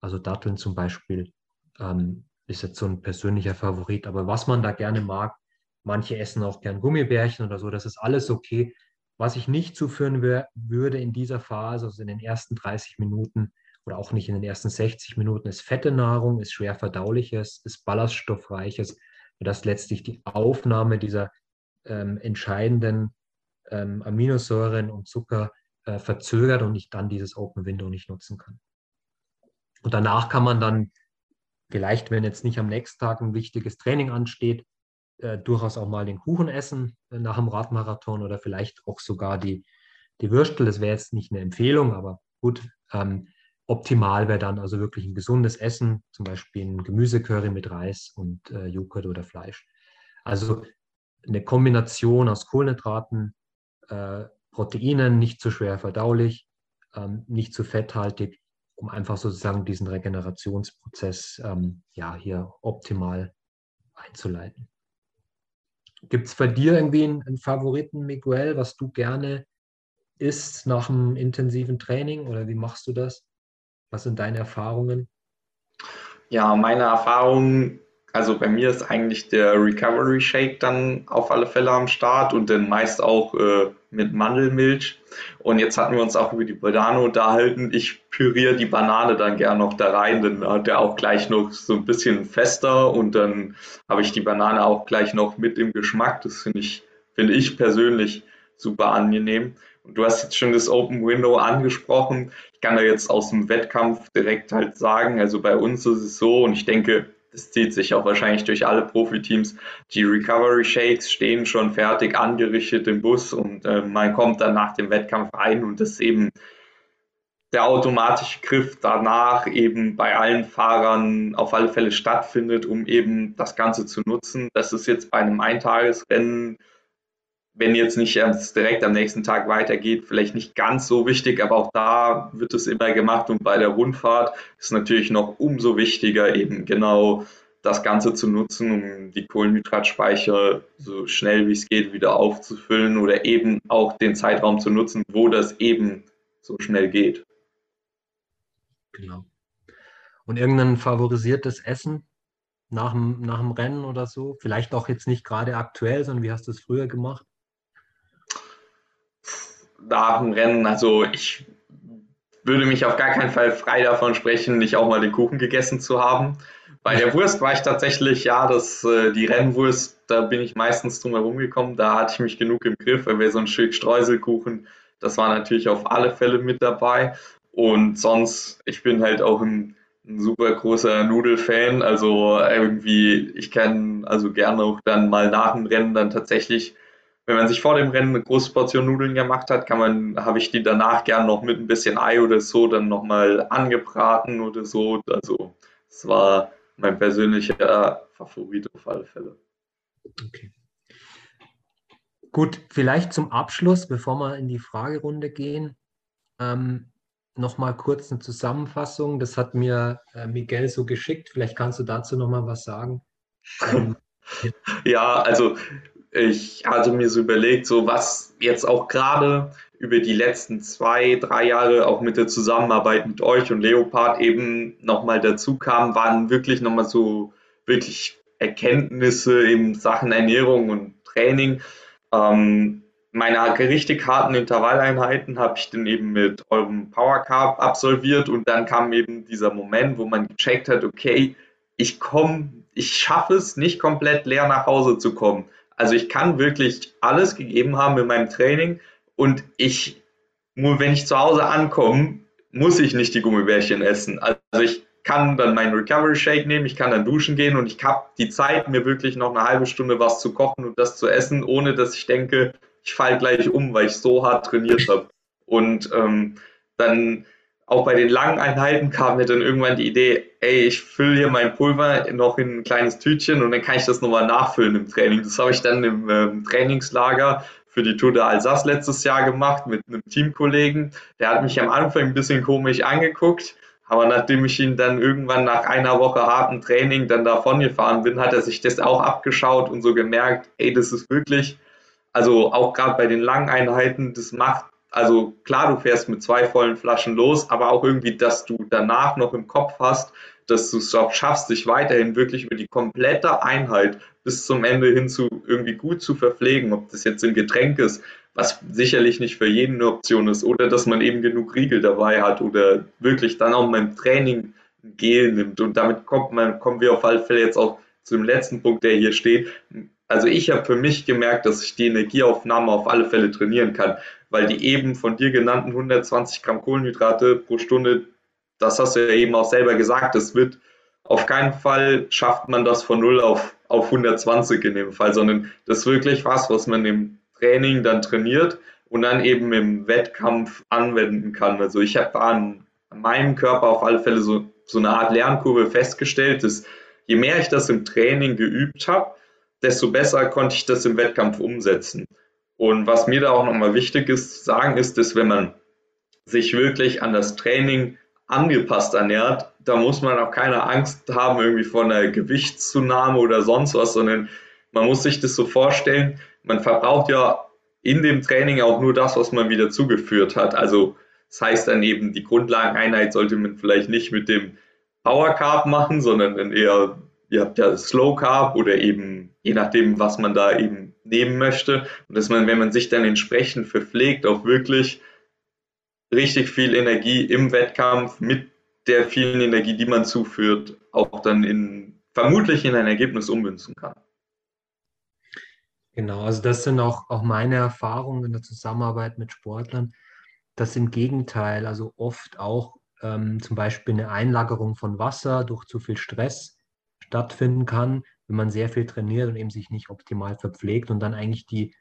Also Datteln zum Beispiel ähm, ist jetzt so ein persönlicher Favorit. Aber was man da gerne mag, manche essen auch gern Gummibärchen oder so, das ist alles okay. Was ich nicht zuführen würde in dieser Phase, also in den ersten 30 Minuten, oder auch nicht in den ersten 60 Minuten, ist fette Nahrung, ist schwer verdauliches, ist ballaststoffreiches, das letztlich die Aufnahme dieser ähm, entscheidenden ähm, Aminosäuren und Zucker äh, verzögert und ich dann dieses Open Window nicht nutzen kann. Und danach kann man dann vielleicht, wenn jetzt nicht am nächsten Tag ein wichtiges Training ansteht, äh, durchaus auch mal den Kuchen essen äh, nach dem Radmarathon oder vielleicht auch sogar die, die Würstel. Das wäre jetzt nicht eine Empfehlung, aber gut, ähm, Optimal wäre dann also wirklich ein gesundes Essen, zum Beispiel ein Gemüsecurry mit Reis und äh, Joghurt oder Fleisch. Also eine Kombination aus Kohlenhydraten, äh, Proteinen, nicht zu schwer verdaulich, ähm, nicht zu fetthaltig, um einfach sozusagen diesen Regenerationsprozess ähm, ja, hier optimal einzuleiten. Gibt es bei dir irgendwie einen, einen Favoriten, Miguel, was du gerne isst nach einem intensiven Training oder wie machst du das? Was sind deine Erfahrungen? Ja, meine Erfahrung, also bei mir ist eigentlich der Recovery Shake dann auf alle Fälle am Start und dann meist auch äh, mit Mandelmilch. Und jetzt hatten wir uns auch über die Banane unterhalten. Ich püriere die Banane dann gern noch da rein, dann hat der auch gleich noch so ein bisschen fester und dann habe ich die Banane auch gleich noch mit im Geschmack. Das finde ich, finde ich persönlich super angenehm. Und du hast jetzt schon das Open Window angesprochen. Ich kann da jetzt aus dem Wettkampf direkt halt sagen, also bei uns ist es so und ich denke, das zieht sich auch wahrscheinlich durch alle Profiteams. Die Recovery Shakes stehen schon fertig angerichtet im Bus und äh, man kommt dann nach dem Wettkampf ein und das eben der automatische Griff danach eben bei allen Fahrern auf alle Fälle stattfindet, um eben das Ganze zu nutzen. Das ist jetzt bei einem Eintagesrennen, wenn jetzt nicht direkt am nächsten Tag weitergeht, vielleicht nicht ganz so wichtig, aber auch da wird es immer gemacht und bei der Rundfahrt ist natürlich noch umso wichtiger, eben genau das Ganze zu nutzen, um die Kohlenhydratspeicher so schnell wie es geht wieder aufzufüllen oder eben auch den Zeitraum zu nutzen, wo das eben so schnell geht. Genau. Und irgendein favorisiertes Essen nach dem, nach dem Rennen oder so? Vielleicht auch jetzt nicht gerade aktuell, sondern wie hast du es früher gemacht? Nach dem Rennen, also ich würde mich auf gar keinen Fall frei davon sprechen, nicht auch mal den Kuchen gegessen zu haben. Bei der *laughs* Wurst war ich tatsächlich, ja, das, äh, die Rennwurst, da bin ich meistens drum herum gekommen. Da hatte ich mich genug im Griff, weil wir so ein Stück Streuselkuchen, das war natürlich auf alle Fälle mit dabei. Und sonst, ich bin halt auch ein, ein super großer Nudelfan. Also irgendwie, ich kann also gerne auch dann mal nach dem Rennen dann tatsächlich, wenn man sich vor dem Rennen eine große Portion Nudeln gemacht hat, kann man, habe ich die danach gern noch mit ein bisschen Ei oder so dann nochmal angebraten oder so. Also es war mein persönlicher Favorit auf alle Fälle. Okay. Gut, vielleicht zum Abschluss, bevor wir in die Fragerunde gehen. Ähm, nochmal kurz eine Zusammenfassung. Das hat mir äh, Miguel so geschickt. Vielleicht kannst du dazu nochmal was sagen. *laughs* Ähm, ja, also ich hatte mir so überlegt, so was jetzt auch gerade über die letzten zwei, drei Jahre auch mit der Zusammenarbeit mit euch und Leopard eben nochmal dazu kam, waren wirklich nochmal so wirklich Erkenntnisse in Sachen Ernährung und Training. Ähm, meine richtig harten Intervalleinheiten habe ich dann eben mit eurem Power Carb absolviert und dann kam eben dieser Moment, wo man gecheckt hat, okay, ich komme, ich schaffe es nicht komplett leer nach Hause zu kommen. Also ich kann wirklich alles gegeben haben in meinem Training und ich, nur wenn ich zu Hause ankomme, muss ich nicht die Gummibärchen essen. Also ich kann dann meinen Recovery Shake nehmen, ich kann dann duschen gehen und ich habe die Zeit, mir wirklich noch eine halbe Stunde was zu kochen und das zu essen, ohne dass ich denke, ich falle gleich um, weil ich so hart trainiert habe. Und ähm, dann auch bei den langen Einheiten kam mir dann irgendwann die Idee, ey, ich fülle hier mein Pulver noch in ein kleines Tütchen und dann kann ich das nochmal nachfüllen im Training. Das habe ich dann im ähm, Trainingslager für die Tour de Alsace letztes Jahr gemacht mit einem Teamkollegen. Der hat mich am Anfang ein bisschen komisch angeguckt, aber nachdem ich ihn dann irgendwann nach einer Woche harten Training dann davon gefahren bin, hat er sich das auch abgeschaut und so gemerkt, ey, das ist wirklich also auch gerade bei den langen Einheiten, das macht, also klar, du fährst mit zwei vollen Flaschen los, aber auch irgendwie, dass du danach noch im Kopf hast, dass du es auch schaffst, dich weiterhin wirklich über die komplette Einheit bis zum Ende hin zu irgendwie gut zu verpflegen, ob das jetzt im Getränk ist, was sicherlich nicht für jeden eine Option ist, oder dass man eben genug Riegel dabei hat oder wirklich dann auch beim Training ein Gel nimmt. Und damit kommt man, kommen wir auf alle Fälle jetzt auch zum letzten Punkt, der hier steht also ich habe für mich gemerkt, dass ich die Energieaufnahme auf alle Fälle trainieren kann, weil die eben von dir genannten 120 Gramm Kohlenhydrate pro Stunde, das hast du ja eben auch selber gesagt, das wird auf keinen Fall schafft man das von 0 auf, auf 120 in dem Fall, sondern das ist wirklich was, was man im Training dann trainiert und dann eben im Wettkampf anwenden kann. Also ich habe an, an meinem Körper auf alle Fälle so, so eine Art Lernkurve festgestellt, dass je mehr ich das im Training geübt habe, desto besser konnte ich das im Wettkampf umsetzen. Und was mir da auch nochmal wichtig ist zu sagen, ist, dass wenn man sich wirklich an das Training angepasst ernährt, da muss man auch keine Angst haben irgendwie vor einer Gewichtszunahme oder sonst was, sondern man muss sich das so vorstellen, man verbraucht ja in dem Training auch nur das, was man wieder zugeführt hat. Also das heißt dann eben, die Grundlageneinheit sollte man vielleicht nicht mit dem Power Carb machen, sondern dann eher, ihr habt ja Slow Carb oder eben je nachdem, was man da eben nehmen möchte. Und dass man, wenn man sich dann entsprechend verpflegt, auch wirklich richtig viel Energie im Wettkampf mit der vielen Energie, die man zuführt, auch dann in vermutlich in ein Ergebnis ummünzen kann. Genau, also das sind auch, auch meine Erfahrungen in der Zusammenarbeit mit Sportlern, dass im Gegenteil, also oft auch ähm, zum Beispiel eine Einlagerung von Wasser durch zu viel Stress stattfinden kann, wenn man sehr viel trainiert und eben sich nicht optimal verpflegt und dann eigentlich die,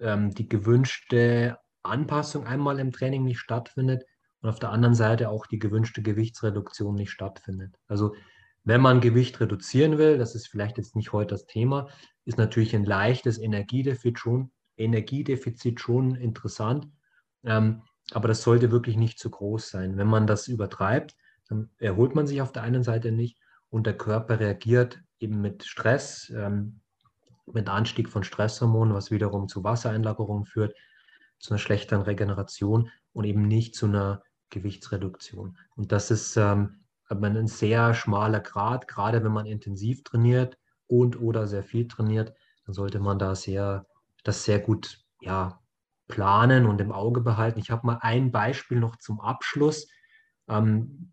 ähm, die gewünschte Anpassung einmal im Training nicht stattfindet und auf der anderen Seite auch die gewünschte Gewichtsreduktion nicht stattfindet. Also wenn man Gewicht reduzieren will, das ist vielleicht jetzt nicht heute das Thema, ist natürlich ein leichtes Energiedefizit schon, Energiedefizit schon interessant, ähm, aber das sollte wirklich nicht zu groß sein. Wenn man das übertreibt, dann erholt man sich auf der einen Seite nicht und der Körper reagiert eben mit Stress, ähm, mit Anstieg von Stresshormonen, was wiederum zu Wassereinlagerungen führt, zu einer schlechteren Regeneration und eben nicht zu einer Gewichtsreduktion. Und das ist ähm, ein sehr schmaler Grad, gerade wenn man intensiv trainiert und oder sehr viel trainiert, dann sollte man da sehr, das sehr gut ja, planen und im Auge behalten. Ich habe mal ein Beispiel noch zum Abschluss. Ähm,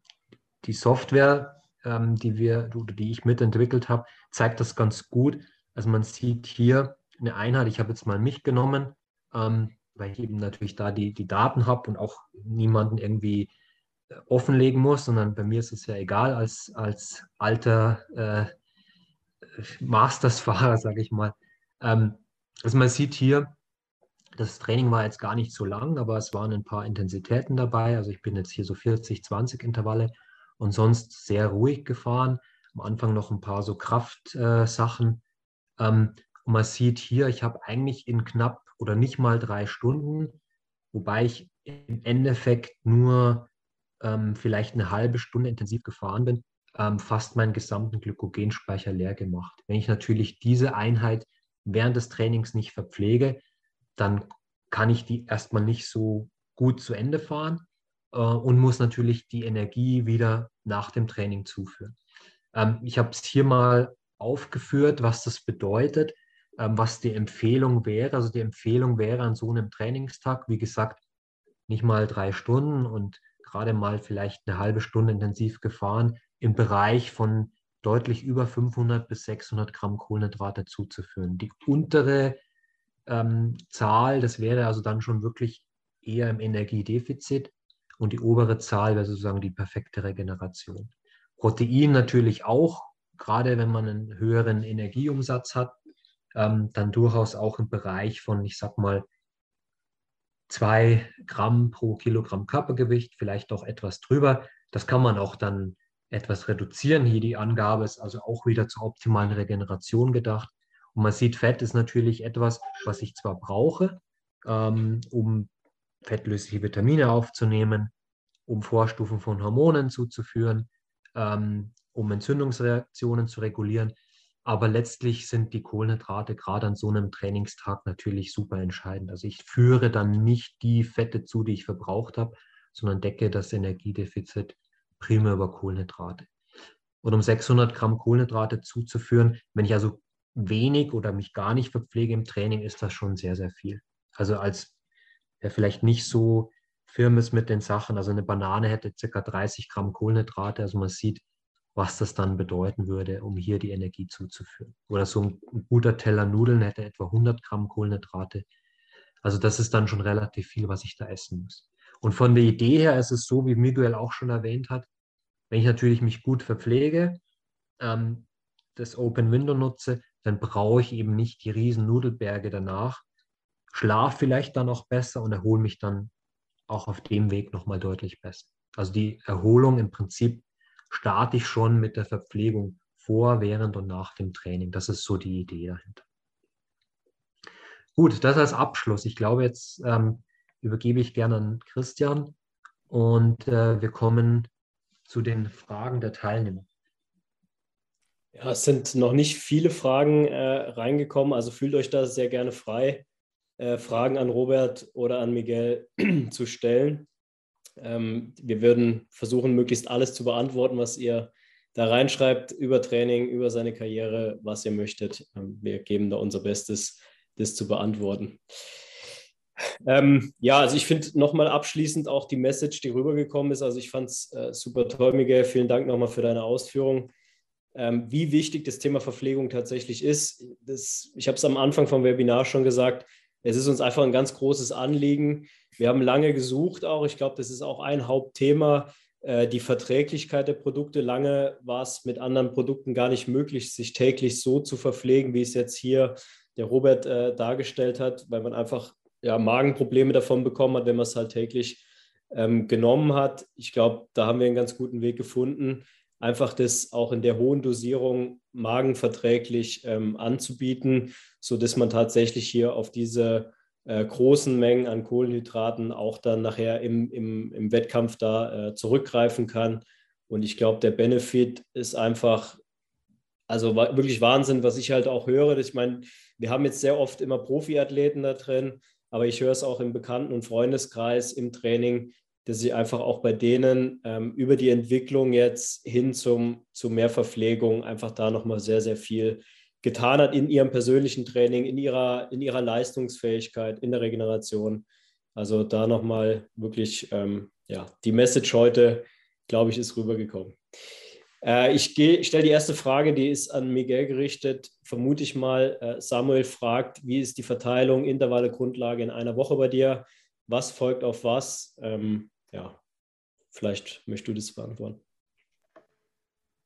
die Software, ähm, die wir, die ich mitentwickelt habe, zeigt das ganz gut. Also man sieht hier eine Einheit, ich habe jetzt mal mich genommen, ähm, weil ich eben natürlich da die, die Daten habe und auch niemanden irgendwie äh, offenlegen muss, sondern bei mir ist es ja egal als, als alter äh, Masters-Fahrer, *laughs* sage ich mal. Ähm, also man sieht hier, das Training war jetzt gar nicht so lang, aber es waren ein paar Intensitäten dabei. Also ich bin jetzt hier so 40, 20 Intervalle und sonst sehr ruhig gefahren. Am Anfang noch ein paar so Kraftsachen. Äh, ähm, und man sieht hier, ich habe eigentlich in knapp oder nicht mal drei Stunden, wobei ich im Endeffekt nur ähm, vielleicht eine halbe Stunde intensiv gefahren bin, ähm, fast meinen gesamten Glykogenspeicher leer gemacht. Wenn ich natürlich diese Einheit während des Trainings nicht verpflege, dann kann ich die erstmal nicht so gut zu Ende fahren und muss natürlich die Energie wieder nach dem Training zuführen. Ähm, ich habe es hier mal aufgeführt, was das bedeutet, ähm, was die Empfehlung wäre. Also die Empfehlung wäre an so einem Trainingstag, wie gesagt, nicht mal drei Stunden und gerade mal vielleicht eine halbe Stunde intensiv gefahren, im Bereich von deutlich über 500 bis 600 Gramm Kohlenhydrate zuzuführen. Die untere ähm, Zahl, das wäre also dann schon wirklich eher im Energiedefizit und die obere Zahl wäre sozusagen die perfekte Regeneration. Protein natürlich auch, gerade wenn man einen höheren Energieumsatz hat, ähm, dann durchaus auch im Bereich von, ich sag mal, zwei Gramm pro Kilogramm Körpergewicht, vielleicht auch etwas drüber. Das kann man auch dann etwas reduzieren. Hier die Angabe ist also auch wieder zur optimalen Regeneration gedacht. Und man sieht, Fett ist natürlich etwas, was ich zwar brauche, ähm, um fettlösliche Vitamine aufzunehmen, um Vorstufen von Hormonen zuzuführen, ähm, um Entzündungsreaktionen zu regulieren. Aber letztlich sind die Kohlenhydrate gerade an so einem Trainingstag natürlich super entscheidend. Also ich führe dann nicht die Fette zu, die ich verbraucht habe, sondern decke das Energiedefizit primär über Kohlenhydrate. Und um 600 Gramm Kohlenhydrate zuzuführen, wenn ich also wenig oder mich gar nicht verpflege im Training, ist das schon sehr, sehr viel. Also als wer vielleicht nicht so firm ist mit den Sachen, also eine Banane hätte ca. 30 Gramm Kohlenhydrate, also man sieht, was das dann bedeuten würde, um hier die Energie zuzuführen. Oder so ein, guter Teller Nudeln hätte etwa 100 Gramm Kohlenhydrate. Also das ist dann schon relativ viel, was ich da essen muss. Und von der Idee her ist es so, wie Miguel auch schon erwähnt hat, wenn ich natürlich mich gut verpflege, ähm, das Open Window nutze, dann brauche ich eben nicht die riesen Nudelberge danach, schlafe vielleicht dann auch besser und erhole mich dann auch auf dem Weg nochmal deutlich besser. Also die Erholung im Prinzip starte ich schon mit der Verpflegung vor, während und nach dem Training. Das ist so die Idee dahinter. Gut, das als Abschluss. Ich glaube, jetzt ähm, übergebe ich gerne an Christian und äh, wir kommen zu den Fragen der Teilnehmer. Ja, es sind noch nicht viele Fragen äh, reingekommen, also fühlt euch da sehr gerne frei, äh, Fragen an Robert oder an Miguel *clears throat* zu stellen. Ähm, wir würden versuchen, möglichst alles zu beantworten, was ihr da reinschreibt über Training, über seine Karriere, was ihr möchtet. Ähm, wir geben da unser Bestes, das zu beantworten. Ähm, ja, also ich finde nochmal abschließend auch die Message, die rübergekommen ist. Also ich fand es äh, super toll, Miguel. Vielen Dank nochmal für deine Ausführungen. Ähm, wie wichtig das Thema Verpflegung tatsächlich ist. Das, ich habe es am Anfang vom Webinar schon gesagt. Es ist uns einfach ein ganz großes Anliegen. Wir haben lange gesucht auch. Ich glaube, das ist auch ein Hauptthema. äh, die Verträglichkeit der Produkte. Lange war es mit anderen Produkten gar nicht möglich, sich täglich so zu verpflegen, wie es jetzt hier der Robert äh, dargestellt hat, weil man einfach ja, Magenprobleme davon bekommen hat, wenn man es halt täglich ähm, genommen hat. Ich glaube, da haben wir einen ganz guten Weg gefunden, einfach das auch in der hohen Dosierung magenverträglich ähm, anzubieten, sodass man tatsächlich hier auf diese äh, großen Mengen an Kohlenhydraten auch dann nachher im, im, im Wettkampf da äh, zurückgreifen kann. Und ich glaube, der Benefit ist einfach, also wirklich Wahnsinn, was ich halt auch höre. Ich meine, wir haben jetzt sehr oft immer Profiathleten da drin, aber ich höre es auch im Bekannten- und Freundeskreis im Training, dass sie einfach auch bei denen ähm, über die Entwicklung jetzt hin zum, zu mehr Verpflegung einfach da nochmal sehr, sehr viel getan hat in ihrem persönlichen Training, in ihrer, in ihrer Leistungsfähigkeit, in der Regeneration. Also da nochmal wirklich, ähm, ja, die Message heute, glaube ich, ist rübergekommen. Äh, ich, ich stelle die erste Frage, die ist an Miguel gerichtet. Vermute ich mal, äh, Samuel fragt, wie ist die Verteilung, Intervalle, Grundlage in einer Woche bei dir? Was folgt auf was? Ähm, ja, vielleicht möchtest du das beantworten.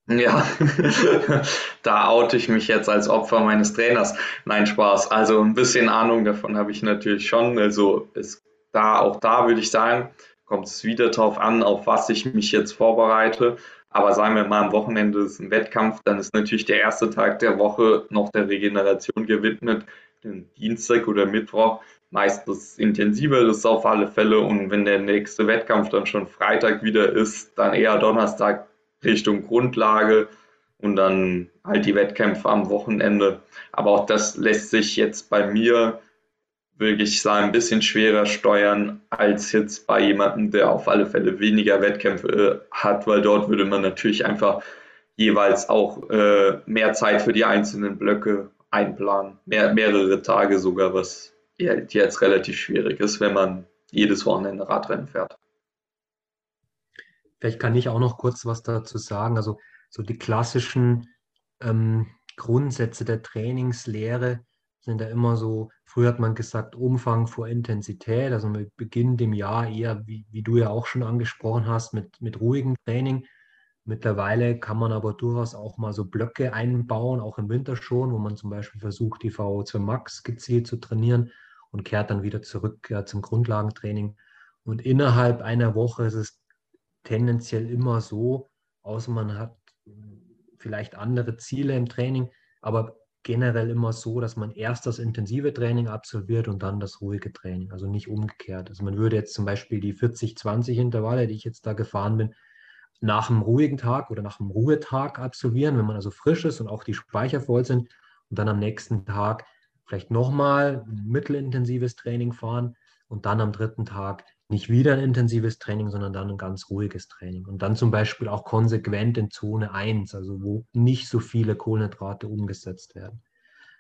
Ja, *laughs* da oute ich mich jetzt als Opfer meines Trainers. Nein, Spaß. Also ein bisschen Ahnung davon habe ich natürlich schon. Also ist da auch da würde ich sagen, kommt es wieder darauf an, auf was ich mich jetzt vorbereite. Aber sagen wir mal, am Wochenende ist ein Wettkampf, dann ist natürlich der erste Tag der Woche noch der Regeneration gewidmet. Den Dienstag oder Mittwoch meistens intensiver ist auf alle Fälle. Und wenn der nächste Wettkampf dann schon Freitag wieder ist, dann eher Donnerstag Richtung Grundlage und dann halt die Wettkämpfe am Wochenende. Aber auch das lässt sich jetzt bei mir wirklich sagen, ein bisschen schwerer steuern als jetzt bei jemandem, der auf alle Fälle weniger Wettkämpfe äh, hat, weil dort würde man natürlich einfach jeweils auch äh, mehr Zeit für die einzelnen Blöcke einplanen. Mehr, mehrere Tage sogar, was jetzt relativ schwierig ist, wenn man jedes Wochenende Radrennen fährt. Vielleicht kann ich auch noch kurz was dazu sagen. Also so die klassischen ähm, Grundsätze der Trainingslehre sind ja immer so, früher hat man gesagt, Umfang vor Intensität, also mit Beginn dem Jahr eher, wie, wie du ja auch schon angesprochen hast, mit, mit ruhigem Training. Mittlerweile kann man aber durchaus auch mal so Blöcke einbauen, auch im Winter schon, wo man zum Beispiel versucht, die VO2 Max gezielt zu trainieren und kehrt dann wieder zurück ja, zum Grundlagentraining. Und innerhalb einer Woche ist es tendenziell immer so, außer man hat vielleicht andere Ziele im Training, aber generell immer so, dass man erst das intensive Training absolviert und dann das ruhige Training, also nicht umgekehrt. Also man würde jetzt zum Beispiel die 40-20 Intervalle, die ich jetzt da gefahren bin, nach einem ruhigen Tag oder nach einem Ruhetag absolvieren, wenn man also frisch ist und auch die Speicher voll sind und dann am nächsten Tag vielleicht nochmal ein mittelintensives Training fahren und dann am dritten Tag nicht wieder ein intensives Training, sondern dann ein ganz ruhiges Training. Und dann zum Beispiel auch konsequent in Zone 1, also wo nicht so viele Kohlenhydrate umgesetzt werden.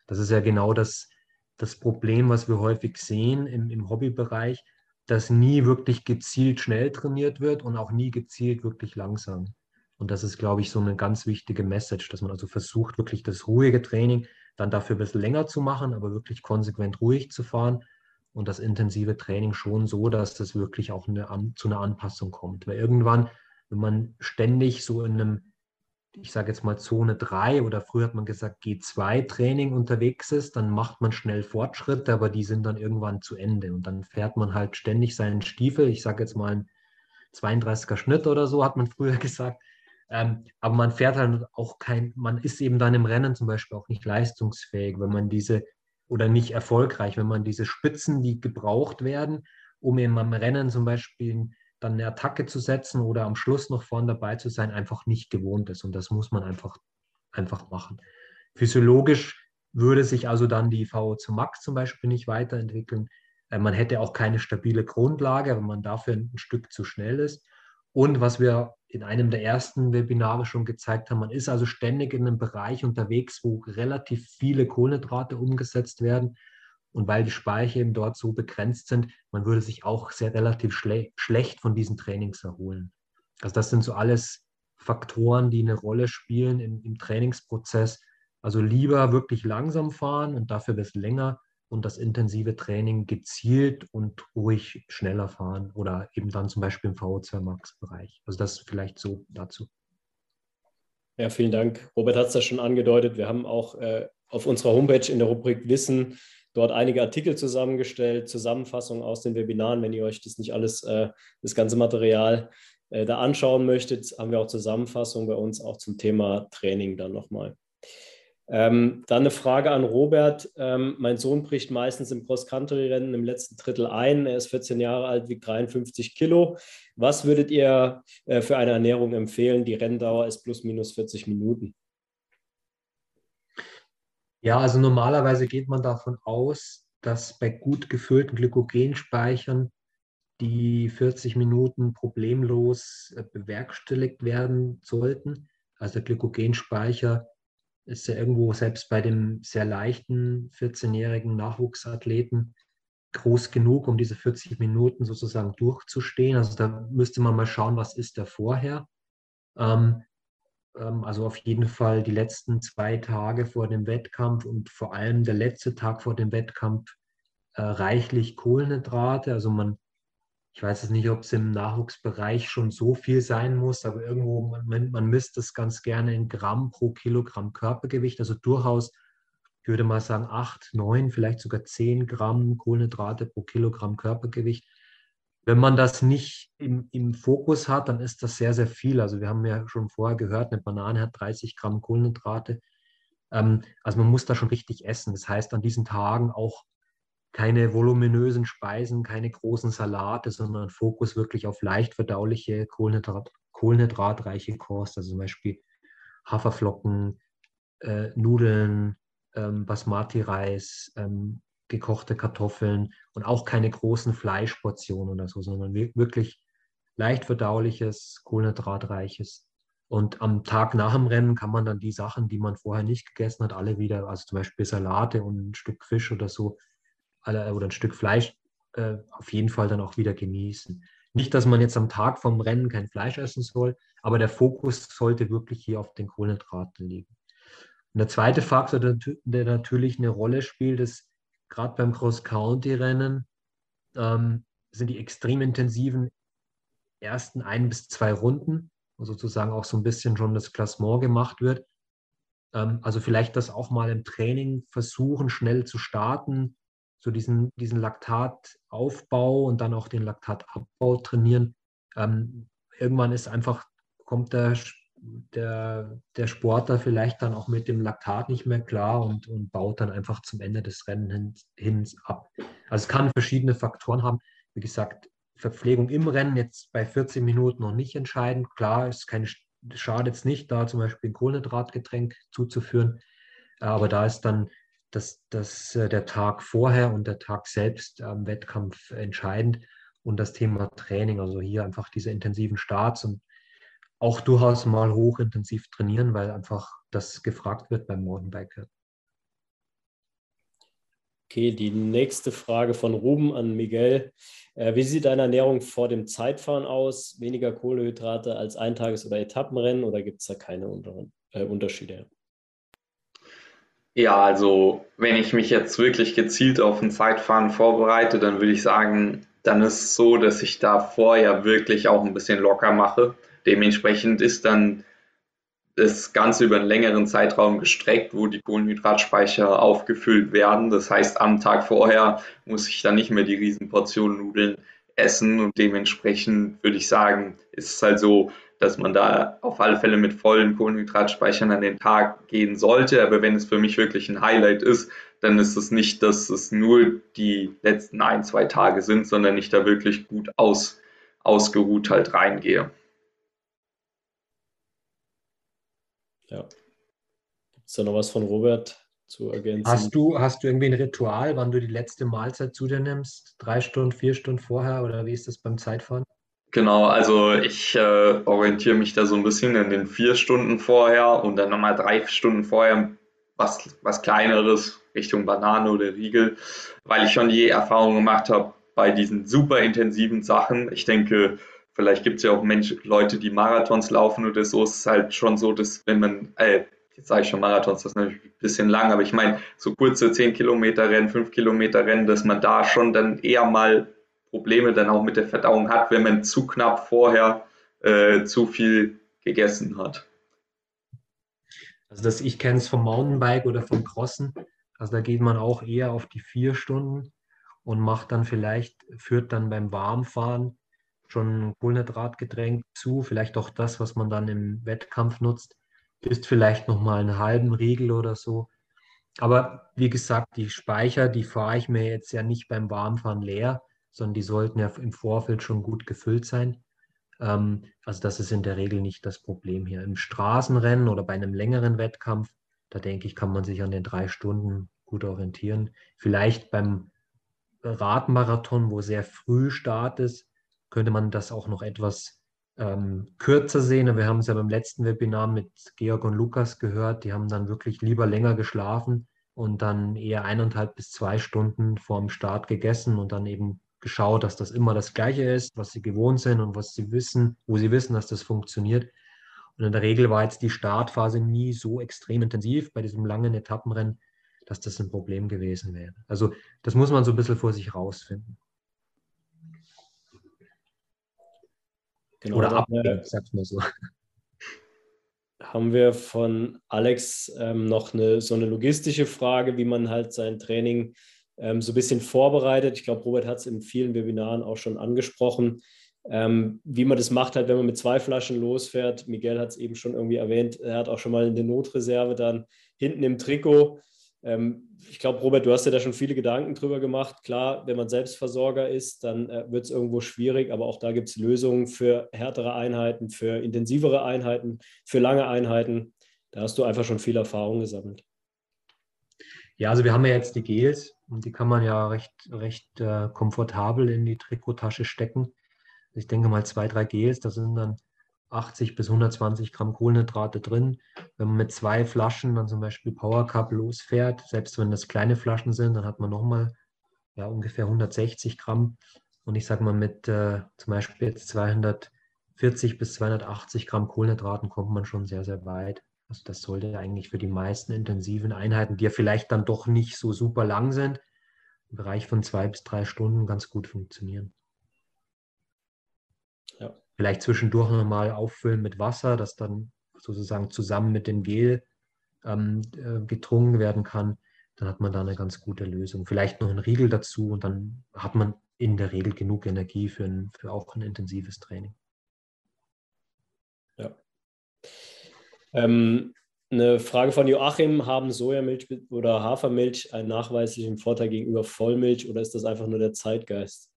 Das ist ja genau das, das Problem, was wir häufig sehen im, im Hobbybereich, dass nie wirklich gezielt schnell trainiert wird und auch nie gezielt wirklich langsam. Und das ist, glaube ich, so eine ganz wichtige Message, dass man also versucht, wirklich das ruhige Training dann dafür ein bisschen länger zu machen, aber wirklich konsequent ruhig zu fahren und das intensive Training schon so, dass das wirklich auch eine, zu einer Anpassung kommt. Weil irgendwann, wenn man ständig so in einem, ich sage jetzt mal Zone 3 oder früher hat man gesagt G2-Training unterwegs ist, dann macht man schnell Fortschritte, aber die sind dann irgendwann zu Ende und dann fährt man halt ständig seinen Stiefel, ich sage jetzt mal ein 32er Schnitt oder so, hat man früher *laughs* gesagt. Ähm, aber man fährt halt auch kein, man ist eben dann im Rennen zum Beispiel auch nicht leistungsfähig, wenn man diese oder nicht erfolgreich, wenn man diese Spitzen, die gebraucht werden, um eben am Rennen zum Beispiel dann eine Attacke zu setzen oder am Schluss noch vorne dabei zu sein, einfach nicht gewohnt ist. Und das muss man einfach, einfach machen. Physiologisch würde sich also dann die VO2 Max zum Beispiel nicht weiterentwickeln. Äh, man hätte auch keine stabile Grundlage, wenn man dafür ein Stück zu schnell ist. Und was wir in einem der ersten Webinare schon gezeigt haben, man ist also ständig in einem Bereich unterwegs, wo relativ viele Kohlenhydrate umgesetzt werden. Und weil die Speicher eben dort so begrenzt sind, man würde sich auch sehr relativ schle schlecht von diesen Trainings erholen. Also das sind so alles Faktoren, die eine Rolle spielen im, im Trainingsprozess. Also lieber wirklich langsam fahren und dafür das länger und das intensive Training gezielt und ruhig schneller fahren oder eben dann zum Beispiel im VO2 Max-Bereich. Also das vielleicht so dazu. Ja, vielen Dank. Robert hat es ja schon angedeutet. Wir haben auch äh, auf unserer Homepage in der Rubrik Wissen dort einige Artikel zusammengestellt, Zusammenfassungen aus den Webinaren. Wenn ihr euch das nicht alles, äh, das ganze Material äh, da anschauen möchtet, haben wir auch Zusammenfassungen bei uns auch zum Thema Training dann nochmal. Ähm, dann eine Frage an Robert. Ähm, mein Sohn bricht meistens im Cross-Country-Rennen im letzten Drittel ein. Er ist 14 Jahre alt, wiegt 53 Kilo. Was würdet ihr äh, für eine Ernährung empfehlen? Die Renndauer ist plus minus 40 Minuten. Ja, also normalerweise geht man davon aus, dass bei gut gefüllten Glykogenspeichern die 40 Minuten problemlos äh, bewerkstelligt werden sollten. Also der Glykogenspeicher ist ja irgendwo selbst bei dem sehr leichten 14-jährigen Nachwuchsathleten groß genug, um diese 40 Minuten sozusagen durchzustehen. Also da müsste man mal schauen, was ist da vorher. Ähm, also auf jeden Fall die letzten zwei Tage vor dem Wettkampf und vor allem der letzte Tag vor dem Wettkampf äh, reichlich Kohlenhydrate. Also man, ich weiß jetzt nicht, ob es im Nachwuchsbereich schon so viel sein muss, aber irgendwo, man, man misst es ganz gerne in Gramm pro Kilogramm Körpergewicht. Also durchaus, ich würde mal sagen, acht, neun, vielleicht sogar zehn Gramm Kohlenhydrate pro Kilogramm Körpergewicht wenn man das nicht im, im Fokus hat, dann ist das sehr, sehr viel. Also wir haben ja schon vorher gehört, eine Banane hat 30 Gramm Kohlenhydrate. Ähm, also man muss da schon richtig essen. Das heißt, an diesen Tagen auch keine voluminösen Speisen, keine großen Salate, sondern Fokus wirklich auf leicht verdauliche, Kohlenhydrat, kohlenhydratreiche Kost, also zum Beispiel Haferflocken, äh, Nudeln, ähm, Basmati-Reis, ähm, gekochte Kartoffeln und auch keine großen Fleischportionen oder so, sondern wirklich leicht verdauliches, kohlenhydratreiches. Und am Tag nach dem Rennen kann man dann die Sachen, die man vorher nicht gegessen hat, alle wieder, also zum Beispiel Salate und ein Stück Fisch oder so, oder ein Stück Fleisch, äh, auf jeden Fall dann auch wieder genießen. Nicht, dass man jetzt am Tag vom Rennen kein Fleisch essen soll, aber der Fokus sollte wirklich hier auf den Kohlenhydraten liegen. Und der zweite Faktor, der natürlich eine Rolle spielt, ist, gerade beim Cross-County-Rennen ähm, sind die extrem intensiven ersten ein bis zwei Runden, wo sozusagen auch so ein bisschen schon das Klassement gemacht wird. Ähm, also vielleicht das auch mal im Training versuchen, schnell zu starten, so diesen, diesen Laktataufbau und dann auch den Laktatabbau trainieren. Ähm, irgendwann ist einfach, kommt der der, der Sportler vielleicht dann auch mit dem Laktat nicht mehr klar und, und baut dann einfach zum Ende des Rennens hin, ab. Also es kann verschiedene Faktoren haben. Wie gesagt, Verpflegung im Rennen jetzt bei 14 Minuten noch nicht entscheidend. Klar, es schadet es nicht, da zum Beispiel ein Kohlenhydratgetränk zuzuführen. Aber da ist dann das, das, äh, der Tag vorher und der Tag selbst am Wettkampf entscheidend. Und das Thema Training, also hier einfach diese intensiven Starts und auch durchaus mal hochintensiv trainieren, weil einfach das gefragt wird beim Mountainbiker. Okay, die nächste Frage von Ruben an Miguel. Äh, wie sieht deine Ernährung vor dem Zeitfahren aus? Weniger Kohlehydrate als Eintages- oder Etappenrennen oder gibt es da keine äh, Unterschiede? Ja, also wenn ich mich jetzt wirklich gezielt auf ein Zeitfahren vorbereite, dann würde ich sagen, dann ist es so, dass ich da vorher wirklich auch ein bisschen locker mache. Dementsprechend ist dann das Ganze über einen längeren Zeitraum gestreckt, wo die Kohlenhydratspeicher aufgefüllt werden. Das heißt, am Tag vorher muss ich dann nicht mehr die Riesenportion Nudeln essen und dementsprechend würde ich sagen, ist es halt so, dass man da auf alle Fälle mit vollen Kohlenhydratspeichern an den Tag gehen sollte. Aber wenn es für mich wirklich ein Highlight ist, dann ist es nicht, dass es nur die letzten ein, zwei Tage sind, sondern ich da wirklich gut aus, ausgeruht halt reingehe. Ja. Gibt es da noch was von Robert zu ergänzen? Hast du, hast du irgendwie ein Ritual, wann du die letzte Mahlzeit zu dir nimmst? Drei Stunden, vier Stunden vorher oder wie ist das beim Zeitfahren? Genau, also ich äh, orientiere mich da so ein bisschen in den vier Stunden vorher und dann nochmal drei Stunden vorher was, was kleineres Richtung Banane oder Riegel, weil ich schon die Erfahrung gemacht habe bei diesen super intensiven Sachen. Ich denke, Vielleicht gibt es ja auch Menschen, Leute, die Marathons laufen oder so. Es ist halt schon so, dass wenn man, äh, jetzt sage ich schon Marathons, das ist natürlich ein bisschen lang, aber ich meine, so kurze 10 Kilometer Rennen, 5 Kilometer Rennen, dass man da schon dann eher mal Probleme dann auch mit der Verdauung hat, wenn man zu knapp vorher äh, zu viel gegessen hat. Also das, ich kenne es vom Mountainbike oder vom Crossen. Also da geht man auch eher auf die vier Stunden und macht dann vielleicht, führt dann beim Warmfahren schon Kohlenhydratgetränk zu, vielleicht auch das, was man dann im Wettkampf nutzt, ist vielleicht nochmal einen halben Riegel oder so. Aber wie gesagt, die Speicher, die fahre ich mir jetzt ja nicht beim Warmfahren leer, sondern die sollten ja im Vorfeld schon gut gefüllt sein. Ähm, also das ist in der Regel nicht das Problem hier. Im Straßenrennen oder bei einem längeren Wettkampf, da denke ich, kann man sich an den drei Stunden gut orientieren. Vielleicht beim Radmarathon, wo sehr früh Start ist, könnte man das auch noch etwas ähm, kürzer sehen. Wir haben es ja beim letzten Webinar mit Georg und Lukas gehört. Die haben dann wirklich lieber länger geschlafen und dann eher eineinhalb bis zwei Stunden vor dem Start gegessen und dann eben geschaut, dass das immer das Gleiche ist, was sie gewohnt sind und was sie wissen, wo sie wissen, dass das funktioniert. Und in der Regel war jetzt die Startphase nie so extrem intensiv bei diesem langen Etappenrennen, dass das ein Problem gewesen wäre. Also das muss man so ein bisschen vor sich rausfinden. Genau, Oder ab, sag's mal so. *laughs* Haben wir von Alex ähm, noch eine, so eine logistische Frage, wie man halt sein Training ähm, so ein bisschen vorbereitet. Ich glaube, Robert hat es in vielen Webinaren auch schon angesprochen, ähm, wie man das macht, halt, wenn man mit zwei Flaschen losfährt. Miguel hat es eben schon irgendwie erwähnt, er hat auch schon mal in der Notreserve dann hinten im Trikot ich glaube, Robert, du hast dir da schon viele Gedanken drüber gemacht. Klar, wenn man Selbstversorger ist, dann äh, wird es irgendwo schwierig, aber auch da gibt es Lösungen für härtere Einheiten, für intensivere Einheiten, für lange Einheiten. Da hast du einfach schon viel Erfahrung gesammelt. Ja, also wir haben ja jetzt die Gels und die kann man ja recht, recht äh, komfortabel in die Trikottasche stecken. Ich denke mal zwei, drei Gels, da sind dann 80 bis 120 Gramm Kohlenhydrate drin. Wenn man mit zwei Flaschen dann zum Beispiel Power Cup losfährt, selbst wenn das kleine Flaschen sind, dann hat man nochmal ja, ungefähr 160 Gramm. Und ich sage mal, mit äh, zum Beispiel jetzt 240 bis 280 Gramm Kohlenhydraten kommt man schon sehr, sehr weit. Also das sollte eigentlich für die meisten intensiven Einheiten, die ja vielleicht dann doch nicht so super lang sind, im Bereich von zwei bis drei Stunden ganz gut funktionieren. Vielleicht zwischendurch nochmal auffüllen mit Wasser, das dann sozusagen zusammen mit dem Gel ähm, äh, getrunken werden kann. Dann hat man da eine ganz gute Lösung. Vielleicht noch ein Riegel dazu und dann hat man in der Regel genug Energie für, ein, für auch ein intensives Training. Ja. Ähm, eine Frage von Joachim: Haben Sojamilch oder Hafermilch einen nachweislichen Vorteil gegenüber Vollmilch oder ist das einfach nur der Zeitgeist?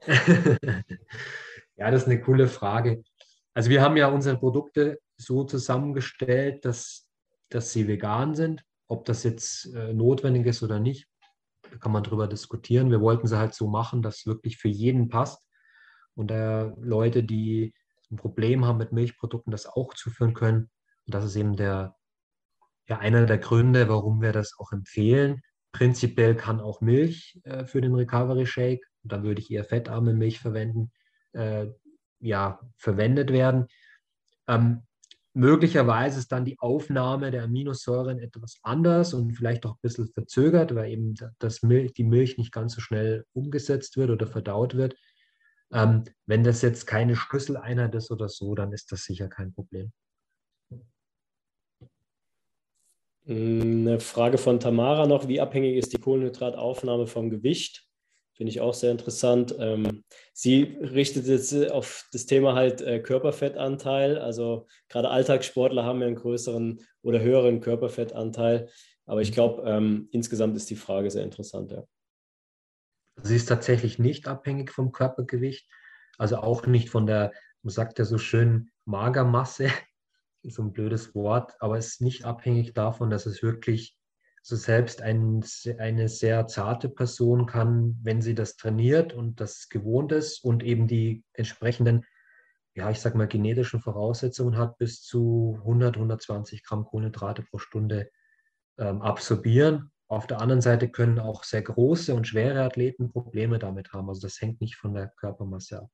*laughs* Ja, das ist eine coole Frage. Also wir haben ja unsere Produkte so zusammengestellt, dass, dass sie vegan sind. Ob das jetzt äh, notwendig ist oder nicht, da kann man drüber diskutieren. Wir wollten sie halt so machen, dass es wirklich für jeden passt. Und äh, Leute, die ein Problem haben mit Milchprodukten, das auch zuführen können. Und das ist eben der, ja, einer der Gründe, warum wir das auch empfehlen. Prinzipiell kann auch Milch äh, für den Recovery Shake, da würde ich eher fettarme Milch verwenden, äh, ja, verwendet werden. Ähm, möglicherweise ist dann die Aufnahme der Aminosäuren etwas anders und vielleicht auch ein bisschen verzögert, weil eben das Milch, die Milch nicht ganz so schnell umgesetzt wird oder verdaut wird. Ähm, wenn das jetzt keine Schlüsseleinheit ist oder so, dann ist das sicher kein Problem. Eine Frage von Tamara noch. Wie abhängig ist die Kohlenhydrataufnahme vom Gewicht? Finde ich auch sehr interessant. Ähm, sie richtet jetzt auf das Thema halt äh, Körperfettanteil. Also gerade Alltagssportler haben ja einen größeren oder höheren Körperfettanteil. Aber ich glaube, ähm, insgesamt ist die Frage sehr interessant. Ja. Sie ist tatsächlich nicht abhängig vom Körpergewicht. Also auch nicht von der, man sagt ja so schön, Magermasse. *laughs* so ein blödes Wort, aber es ist nicht abhängig davon, dass es wirklich so selbst ein, eine sehr zarte Person kann, wenn sie das trainiert und das gewohnt ist und eben die entsprechenden, ja, ich sag mal, genetischen Voraussetzungen hat, bis zu 100, 120 Gramm Kohlenhydrate pro Stunde ähm, absorbieren. Auf der anderen Seite können auch sehr große und schwere Athleten Probleme damit haben. Also das hängt nicht von der Körpermasse ab.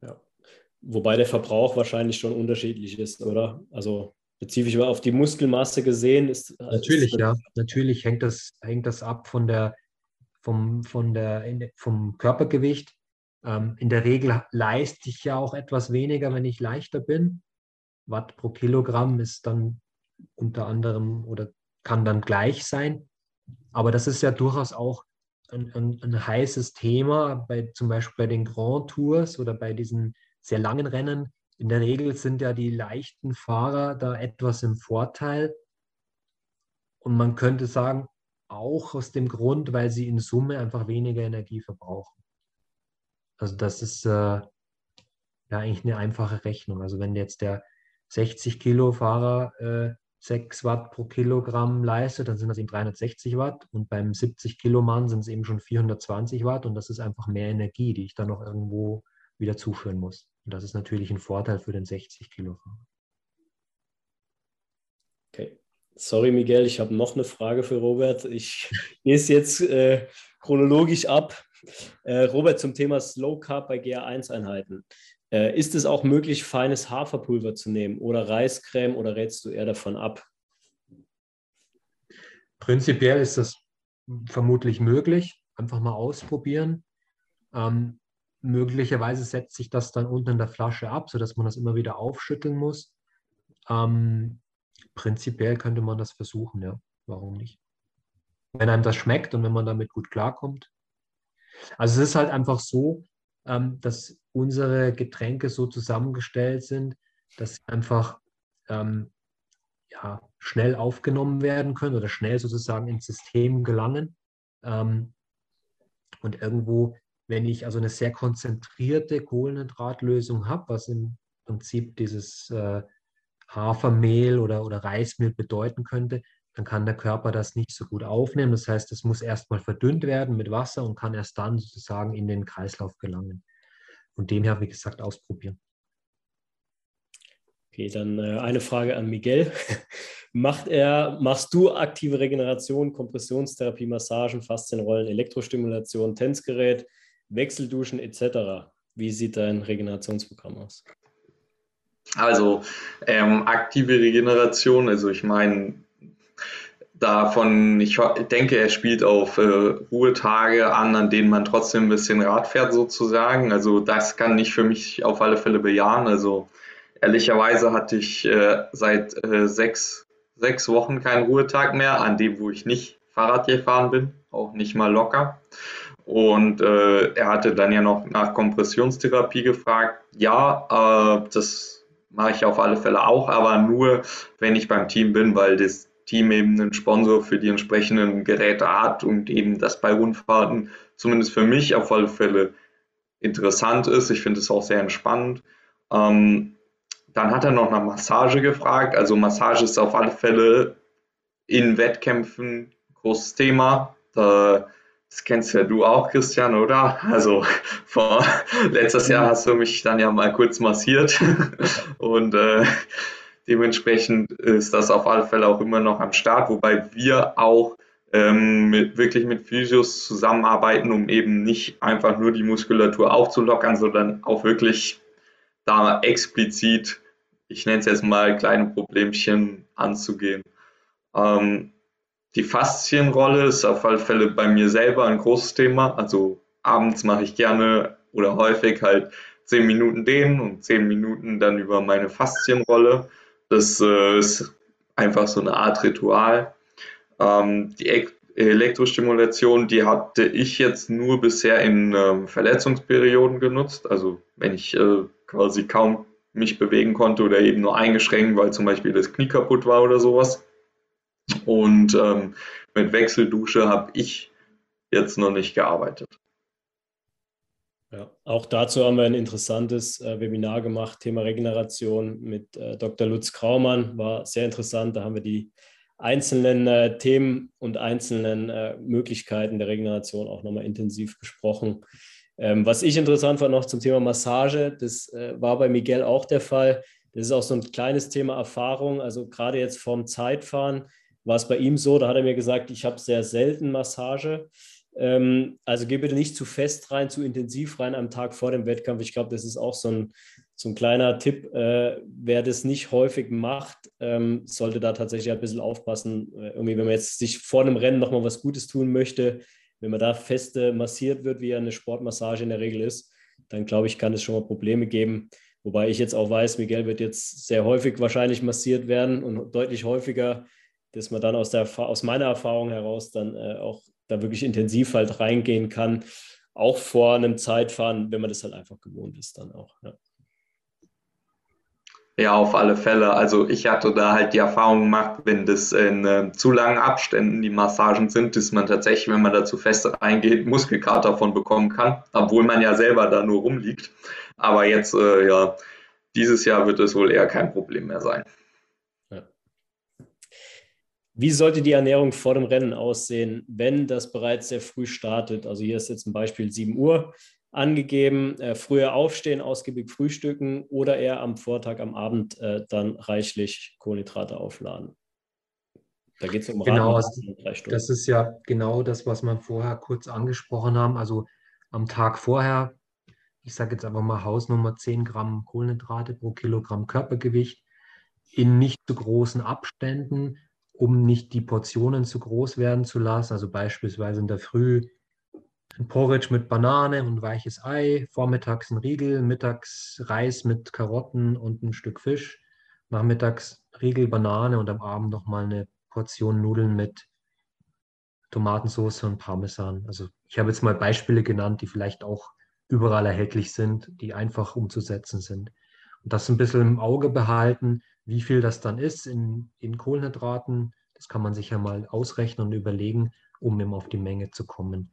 Ja. Wobei der Verbrauch wahrscheinlich schon unterschiedlich ist, oder? Also spezifisch auf die Muskelmasse gesehen ist. Natürlich, ist ja. Natürlich hängt das, hängt das ab von der, vom, von der, vom Körpergewicht. Ähm, in der Regel leiste ich ja auch etwas weniger, wenn ich leichter bin. Watt pro Kilogramm ist dann unter anderem oder kann dann gleich sein. Aber das ist ja durchaus auch ein, ein, ein heißes Thema, bei, zum Beispiel bei den Grand Tours oder bei diesen sehr langen Rennen. In der Regel sind ja die leichten Fahrer da etwas im Vorteil. Und man könnte sagen, auch aus dem Grund, weil sie in Summe einfach weniger Energie verbrauchen. Also das ist äh, ja eigentlich eine einfache Rechnung. Also wenn jetzt der 60 Kilo Fahrer äh, 6 Watt pro Kilogramm leistet, dann sind das eben 360 Watt und beim 70 Kilo Mann sind es eben schon 420 Watt und das ist einfach mehr Energie, die ich dann noch irgendwo wieder zuführen muss. Und das ist natürlich ein Vorteil für den 60 Kilo Fahrer. Okay. Sorry, Miguel, ich habe noch eine Frage für Robert. Ich *laughs* gehe es jetzt äh, chronologisch ab. Äh, Robert, zum Thema Slow Carb bei GA1-Einheiten. Äh, ist es auch möglich, feines Haferpulver zu nehmen oder Reiscreme oder rätst du eher davon ab? Prinzipiell ist das vermutlich möglich. Einfach mal ausprobieren. Ähm, möglicherweise setzt sich das dann unten in der Flasche ab, sodass man das immer wieder aufschütteln muss. Ähm, prinzipiell könnte man das versuchen, ja. Warum nicht? Wenn einem das schmeckt und wenn man damit gut klarkommt. Also es ist halt einfach so, ähm, dass unsere Getränke so zusammengestellt sind, dass sie einfach ähm, ja, schnell aufgenommen werden können oder schnell sozusagen ins System gelangen. Ähm, und irgendwo, wenn ich also eine sehr konzentrierte Kohlenhydratlösung habe, was im Prinzip dieses äh, Hafermehl oder, oder Reismehl bedeuten könnte, dann kann der Körper das nicht so gut aufnehmen. Das heißt, es muss erstmal verdünnt werden mit Wasser und kann erst dann sozusagen in den Kreislauf gelangen. Von dem her, wie gesagt, ausprobieren. Okay, dann äh, eine Frage an Miguel. *laughs* Macht er, machst du aktive Regeneration, Kompressionstherapie, Massagen, Faszienrollen, Elektrostimulation, Tänzgerät, Wechselduschen etc.? Wie sieht dein Regenerationsprogramm aus? Also ähm, aktive Regeneration, also ich meine, davon, ich denke, er spielt auf äh, Ruhetage an, an denen man trotzdem ein bisschen Rad fährt sozusagen. Also das kann ich für mich auf alle Fälle bejahen. Also ehrlicherweise hatte ich äh, seit äh, sechs, sechs Wochen keinen Ruhetag mehr, an dem, wo ich nicht Fahrrad gefahren bin, auch nicht mal locker. Und äh, er hatte dann ja noch nach Kompressionstherapie gefragt. Ja, äh, das mache ich auf alle Fälle auch, aber nur, wenn ich beim Team bin, weil das Team eben einen Sponsor für die entsprechenden Geräte hat und eben das bei Rundfahrten zumindest für mich auf alle Fälle interessant ist. Ich finde es auch sehr entspannend. Ähm, dann hat er noch nach Massage gefragt. Also Massage ist auf alle Fälle in Wettkämpfen ein großes Thema. Das kennst ja du auch, Christian, oder? Also vor letztes Jahr hast du mich dann ja mal kurz massiert *laughs* und äh, Dementsprechend ist das auf alle Fälle auch immer noch am Start, wobei wir auch ähm, mit, wirklich mit Physios zusammenarbeiten, um eben nicht einfach nur die Muskulatur aufzulockern, sondern auch wirklich da explizit, ich nenne es jetzt mal kleine Problemchen anzugehen. Ähm, die Faszienrolle ist auf alle Fälle bei mir selber ein großes Thema. Also abends mache ich gerne oder häufig halt 10 Minuten dehnen und 10 Minuten dann über meine Faszienrolle. Das äh, ist einfach so eine Art Ritual. Ähm, die Elektrostimulation, die hatte ich jetzt nur bisher in ähm, Verletzungsperioden genutzt. Also wenn ich äh, quasi kaum mich bewegen konnte oder eben nur eingeschränkt, weil zum Beispiel das Knie kaputt war oder sowas. Und ähm, mit Wechseldusche habe ich jetzt noch nicht gearbeitet. Ja, auch dazu haben wir ein interessantes äh, Webinar gemacht, Thema Regeneration mit äh, Dr. Lutz Kraumann. War sehr interessant. Da haben wir die einzelnen äh, Themen und einzelnen äh, Möglichkeiten der Regeneration auch nochmal intensiv besprochen. Ähm, was ich interessant fand noch zum Thema Massage, das äh, war bei Miguel auch der Fall. Das ist auch so ein kleines Thema Erfahrung. Also gerade jetzt vorm Zeitfahren war es bei ihm so, da hat er mir gesagt, ich habe sehr selten Massage. Ähm, also geh bitte nicht zu fest rein, zu intensiv rein am Tag vor dem Wettkampf. Ich glaube, das ist auch so ein, so ein kleiner Tipp, äh, wer das nicht häufig macht, ähm, sollte da tatsächlich ein bisschen aufpassen. Äh, irgendwie, wenn man jetzt sich vor einem Rennen nochmal was Gutes tun möchte, wenn man da feste massiert wird, wie eine Sportmassage in der Regel ist, dann glaube ich, kann es schon mal Probleme geben. Wobei ich jetzt auch weiß, Miguel wird jetzt sehr häufig wahrscheinlich massiert werden und deutlich häufiger, dass man dann aus, der, aus meiner Erfahrung heraus dann äh, auch da wirklich intensiv halt reingehen kann, auch vor einem Zeitfahren, wenn man das halt einfach gewohnt ist dann auch. Ja. Ja, auf alle Fälle. Also ich hatte da halt die Erfahrung gemacht, wenn das in äh, zu langen Abständen die Massagen sind, dass man tatsächlich, wenn man dazu fest reingeht, Muskelkater davon bekommen kann, obwohl man ja selber da nur rumliegt. Aber jetzt, äh, ja, dieses Jahr wird es wohl eher kein Problem mehr sein. Wie sollte die Ernährung vor dem Rennen aussehen, wenn das bereits sehr früh startet? Also hier ist jetzt ein Beispiel 7 Uhr angegeben, äh, früher aufstehen, ausgiebig frühstücken oder eher am Vortag, am Abend äh, dann reichlich Kohlenhydrate aufladen. Da geht es um genau, drei Stunden. Das ist ja genau das, was wir vorher kurz angesprochen haben. Also am Tag vorher, ich sage jetzt einfach mal Hausnummer 10 Gramm Kohlenhydrate pro Kilogramm Körpergewicht in nicht zu großen Abständen, um nicht die Portionen zu groß werden zu lassen. Also beispielsweise in der Früh ein Porridge mit Banane und weiches Ei, vormittags ein Riegel, mittags Reis mit Karotten und ein Stück Fisch, nachmittags Riegel, Banane und am Abend nochmal eine Portion Nudeln mit Tomatensauce und Parmesan. Also ich habe jetzt mal Beispiele genannt, die vielleicht auch überall erhältlich sind, die einfach umzusetzen sind. Und das ein bisschen im Auge behalten, wie viel das dann ist in, in Kohlenhydraten. Das kann man sich ja mal ausrechnen und überlegen, um eben auf die Menge zu kommen.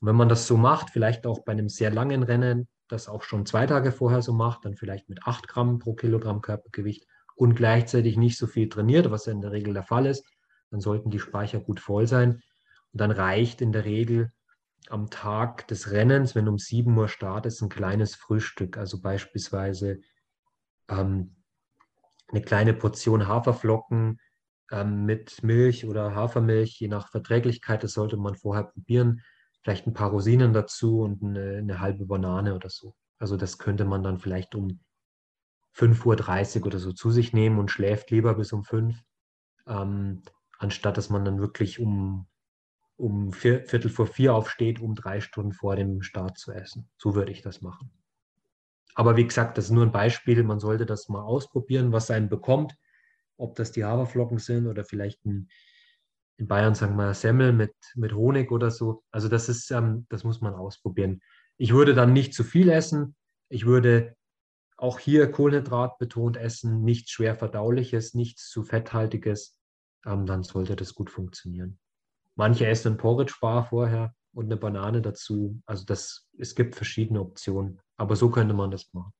Und wenn man das so macht, vielleicht auch bei einem sehr langen Rennen, das auch schon zwei Tage vorher so macht, dann vielleicht mit 8 Gramm pro Kilogramm Körpergewicht und gleichzeitig nicht so viel trainiert, was ja in der Regel der Fall ist, dann sollten die Speicher gut voll sein. Und dann reicht in der Regel am Tag des Rennens, wenn um 7 Uhr startet, ein kleines Frühstück, also beispielsweise ähm, eine kleine Portion Haferflocken ähm, mit Milch oder Hafermilch, je nach Verträglichkeit, das sollte man vorher probieren vielleicht ein paar Rosinen dazu und eine, eine halbe Banane oder so. Also das könnte man dann vielleicht um 5.30 Uhr oder so zu sich nehmen und schläft lieber bis um 5, ähm, anstatt dass man dann wirklich um, um vier, Viertel vor vier aufsteht, um drei Stunden vor dem Start zu essen. So würde ich das machen. Aber wie gesagt, das ist nur ein Beispiel. Man sollte das mal ausprobieren, was einen bekommt. Ob das die Haferflocken sind oder vielleicht ein, in Bayern sagen wir Semmel mit, mit Honig oder so. Also das ist, ähm, das muss man ausprobieren. Ich würde dann nicht zu viel essen. Ich würde auch hier Kohlenhydrat betont essen, nichts schwer verdauliches, nichts zu fetthaltiges. Ähm, dann sollte das gut funktionieren. Manche essen ein Porridge-Bar vorher und eine Banane dazu. Also das, es gibt verschiedene Optionen. Aber so könnte man das machen.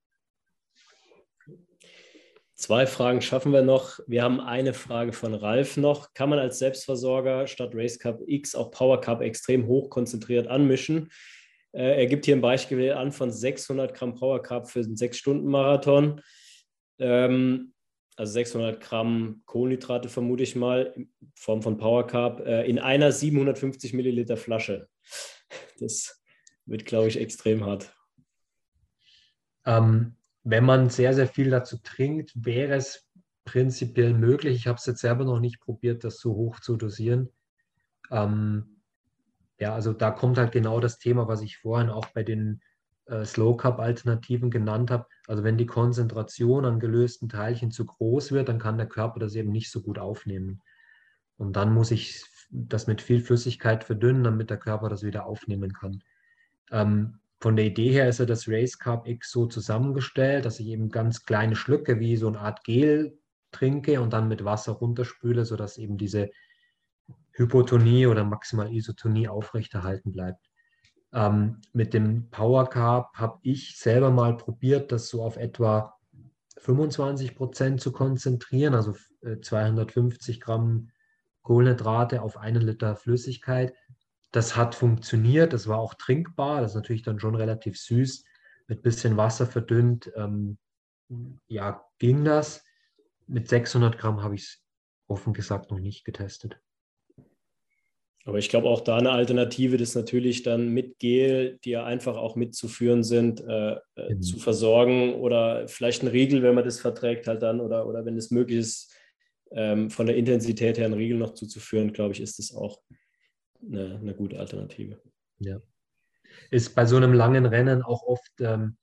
Zwei Fragen schaffen wir noch. Wir haben eine Frage von Ralf noch. Kann man als Selbstversorger statt Race Cup X auch Power Cup extrem hoch konzentriert anmischen? Äh, er gibt hier ein Beispiel an von 600 Gramm Power Cup für einen 6-Stunden-Marathon. Ähm, also 600 Gramm Kohlenhydrate vermute ich mal, in Form von Power Cup, äh, in einer 750 Milliliter Flasche. Das wird, glaube ich, extrem hart. Ähm, wenn man sehr, sehr viel dazu trinkt, wäre es prinzipiell möglich. Ich habe es jetzt selber noch nicht probiert, das so hoch zu dosieren. Ähm, ja, also da kommt halt genau das Thema, was ich vorhin auch bei den äh, Slow Cup Alternativen genannt habe. Also wenn die Konzentration an gelösten Teilchen zu groß wird, dann kann der Körper das eben nicht so gut aufnehmen. Und dann muss ich das mit viel Flüssigkeit verdünnen, damit der Körper das wieder aufnehmen kann. Ähm, von der Idee her ist ja das Race Cup X so zusammengestellt, dass ich eben ganz kleine Schlücke wie so eine Art Gel trinke und dann mit Wasser runterspüle, sodass eben diese Hypotonie oder maximal Isotonie aufrechterhalten bleibt. Ähm, mit dem Power Carb habe ich selber mal probiert, das so auf etwa 25 Prozent zu konzentrieren, also 250 äh, Gramm Kohlenhydrate auf einen Liter Flüssigkeit. Das hat funktioniert, das war auch trinkbar, das ist natürlich dann schon relativ süß, mit bisschen Wasser verdünnt. Ähm, ja, ging das. Mit 600 Gramm habe ich es offen gesagt noch nicht getestet. Aber ich glaube auch da eine Alternative, das natürlich dann mit Gel, die ja einfach auch mitzuführen sind, äh, mhm. zu versorgen oder vielleicht ein Riegel, wenn man das verträgt, halt dann oder, oder wenn es möglich ist, ähm, von der Intensität her einen Riegel noch zuzuführen, glaube ich, ist das auch eine, eine gute Alternative. Ja. Ist bei so einem langen Rennen auch oft, ähm,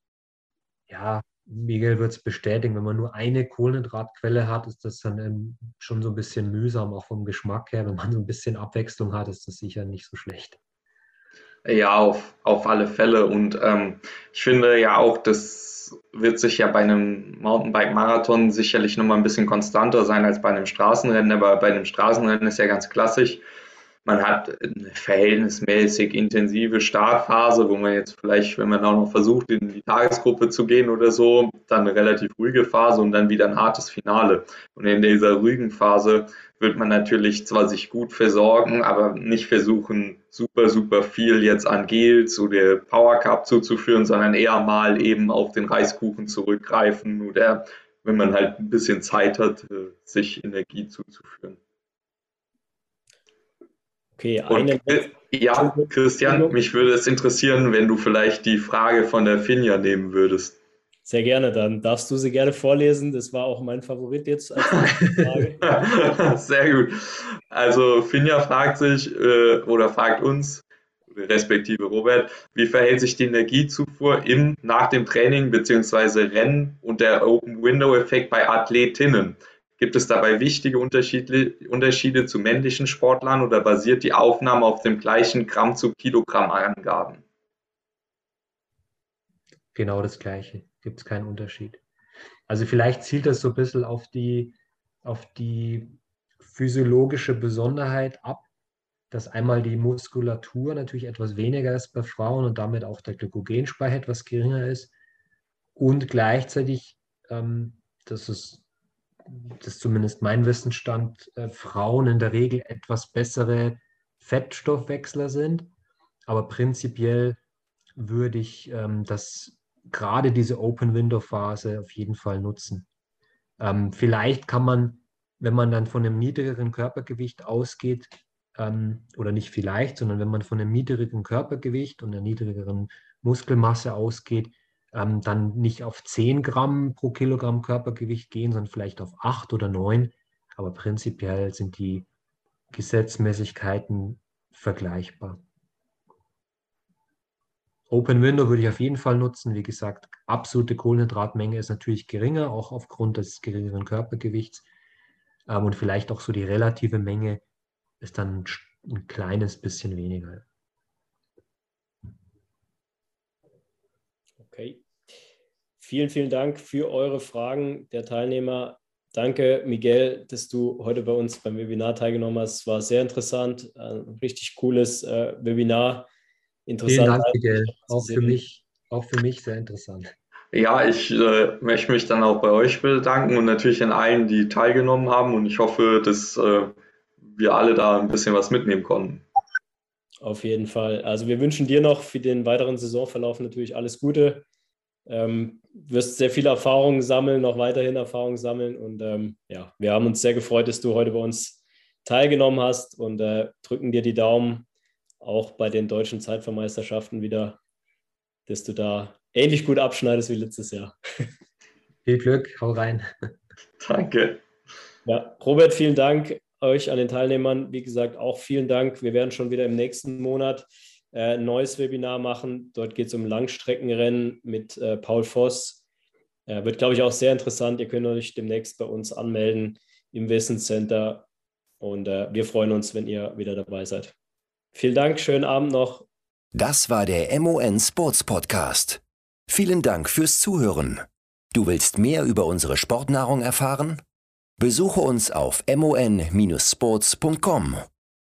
ja, Miguel wird es bestätigen, wenn man nur eine Kohlenhydratquelle hat, ist das dann ähm, schon so ein bisschen mühsam, auch vom Geschmack her. Wenn man so ein bisschen Abwechslung hat, ist das sicher nicht so schlecht. Ja, auf, auf alle Fälle. Und ähm, ich finde ja auch, das wird sich ja bei einem Mountainbike-Marathon sicherlich nochmal ein bisschen konstanter sein als bei einem Straßenrennen. Aber bei einem Straßenrennen ist ja ganz klassisch, man hat eine verhältnismäßig intensive Startphase, wo man jetzt vielleicht, wenn man auch noch versucht, in die Tagesgruppe zu gehen oder so, dann eine relativ ruhige Phase und dann wieder ein hartes Finale. Und in dieser ruhigen Phase wird man natürlich zwar sich gut versorgen, aber nicht versuchen, super, super viel jetzt an Gels oder Power Cup zuzuführen, sondern eher mal eben auf den Reiskuchen zurückgreifen oder wenn man halt ein bisschen Zeit hat, äh, sich Energie zuzuführen. Okay, eine. Und, ja, Christian, mich würde es interessieren, wenn du vielleicht die Frage von der Finja nehmen würdest. Sehr gerne, dann darfst du sie gerne vorlesen. Das war auch mein Favorit jetzt als Frage. *laughs* Sehr gut. Also Finja fragt sich äh, oder fragt uns, respektive Robert, wie verhält sich die Energiezufuhr im, nach dem Training bzw. Rennen und der Open-Window-Effekt bei Athletinnen? Gibt es dabei wichtige Unterschiede, zu männlichen Sportlern oder basiert die Aufnahme auf dem gleichen Gramm zu Kilogramm Angaben? Genau das Gleiche, gibt es keinen Unterschied. Also vielleicht zielt das so ein bisschen auf die, auf die physiologische Besonderheit ab, dass einmal die Muskulatur natürlich etwas weniger ist bei Frauen und damit auch der Glykogenspeicher etwas geringer ist und gleichzeitig, ähm, dass es das ist zumindest mein Wissensstand, äh, Frauen in der Regel etwas bessere Fettstoffwechsler sind. Aber prinzipiell würde ich ähm, das gerade diese Open Window Phase auf jeden Fall nutzen. Ähm, vielleicht kann man, wenn man dann von einem niedrigeren Körpergewicht ausgeht, ähm, oder nicht vielleicht, sondern wenn man von einem niedrigeren Körpergewicht und einer niedrigeren Muskelmasse ausgeht, ähm, dann nicht auf 10 Gramm pro Kilogramm Körpergewicht gehen, sondern vielleicht auf 8 oder 9. Aber prinzipiell sind die Gesetzmäßigkeiten vergleichbar. Open Window würde ich auf jeden Fall nutzen. Wie gesagt, absolute Kohlenhydratmenge ist natürlich geringer, auch aufgrund des geringeren Körpergewichts. Ähm, und vielleicht auch so die relative Menge ist dann ein kleines bisschen weniger. Okay. Vielen, vielen Dank für eure Fragen der Teilnehmer. Danke, Miguel, dass du heute bei uns beim Webinar teilgenommen hast. Es war sehr interessant, ein richtig cooles äh, Webinar. Interessant. Vielen Dank, Miguel. Auch für, mich, auch für mich sehr interessant. Ja, ich äh, möchte mich dann auch bei euch bedanken und natürlich an allen, die teilgenommen haben. Und ich hoffe, dass äh, wir alle da ein bisschen was mitnehmen konnten. Auf jeden Fall. Also wir wünschen dir noch für den weiteren Saisonverlauf natürlich alles Gute. Ähm, wirst sehr viele Erfahrungen sammeln, noch weiterhin Erfahrungen sammeln. Und ähm, ja, wir haben uns sehr gefreut, dass du heute bei uns teilgenommen hast und äh, drücken dir die Daumen auch bei den deutschen Zeitvermeisterschaften wieder, dass du da ähnlich gut abschneidest wie letztes Jahr. Viel Glück, hau rein. Danke. Ja, Robert, vielen Dank euch an den Teilnehmern. Wie gesagt, auch vielen Dank. Wir werden schon wieder im nächsten Monat äh, ein neues Webinar machen. Dort geht es um Langstreckenrennen mit äh, Paul Voss. Äh, wird, glaube ich, auch sehr interessant. Ihr könnt euch demnächst bei uns anmelden im Wissenscenter. Und äh, wir freuen uns, wenn ihr wieder dabei seid. Vielen Dank, schönen Abend noch. Das war der MON Sports Podcast. Vielen Dank fürs Zuhören. Du willst mehr über unsere Sportnahrung erfahren? Besuche uns auf mon-sports.com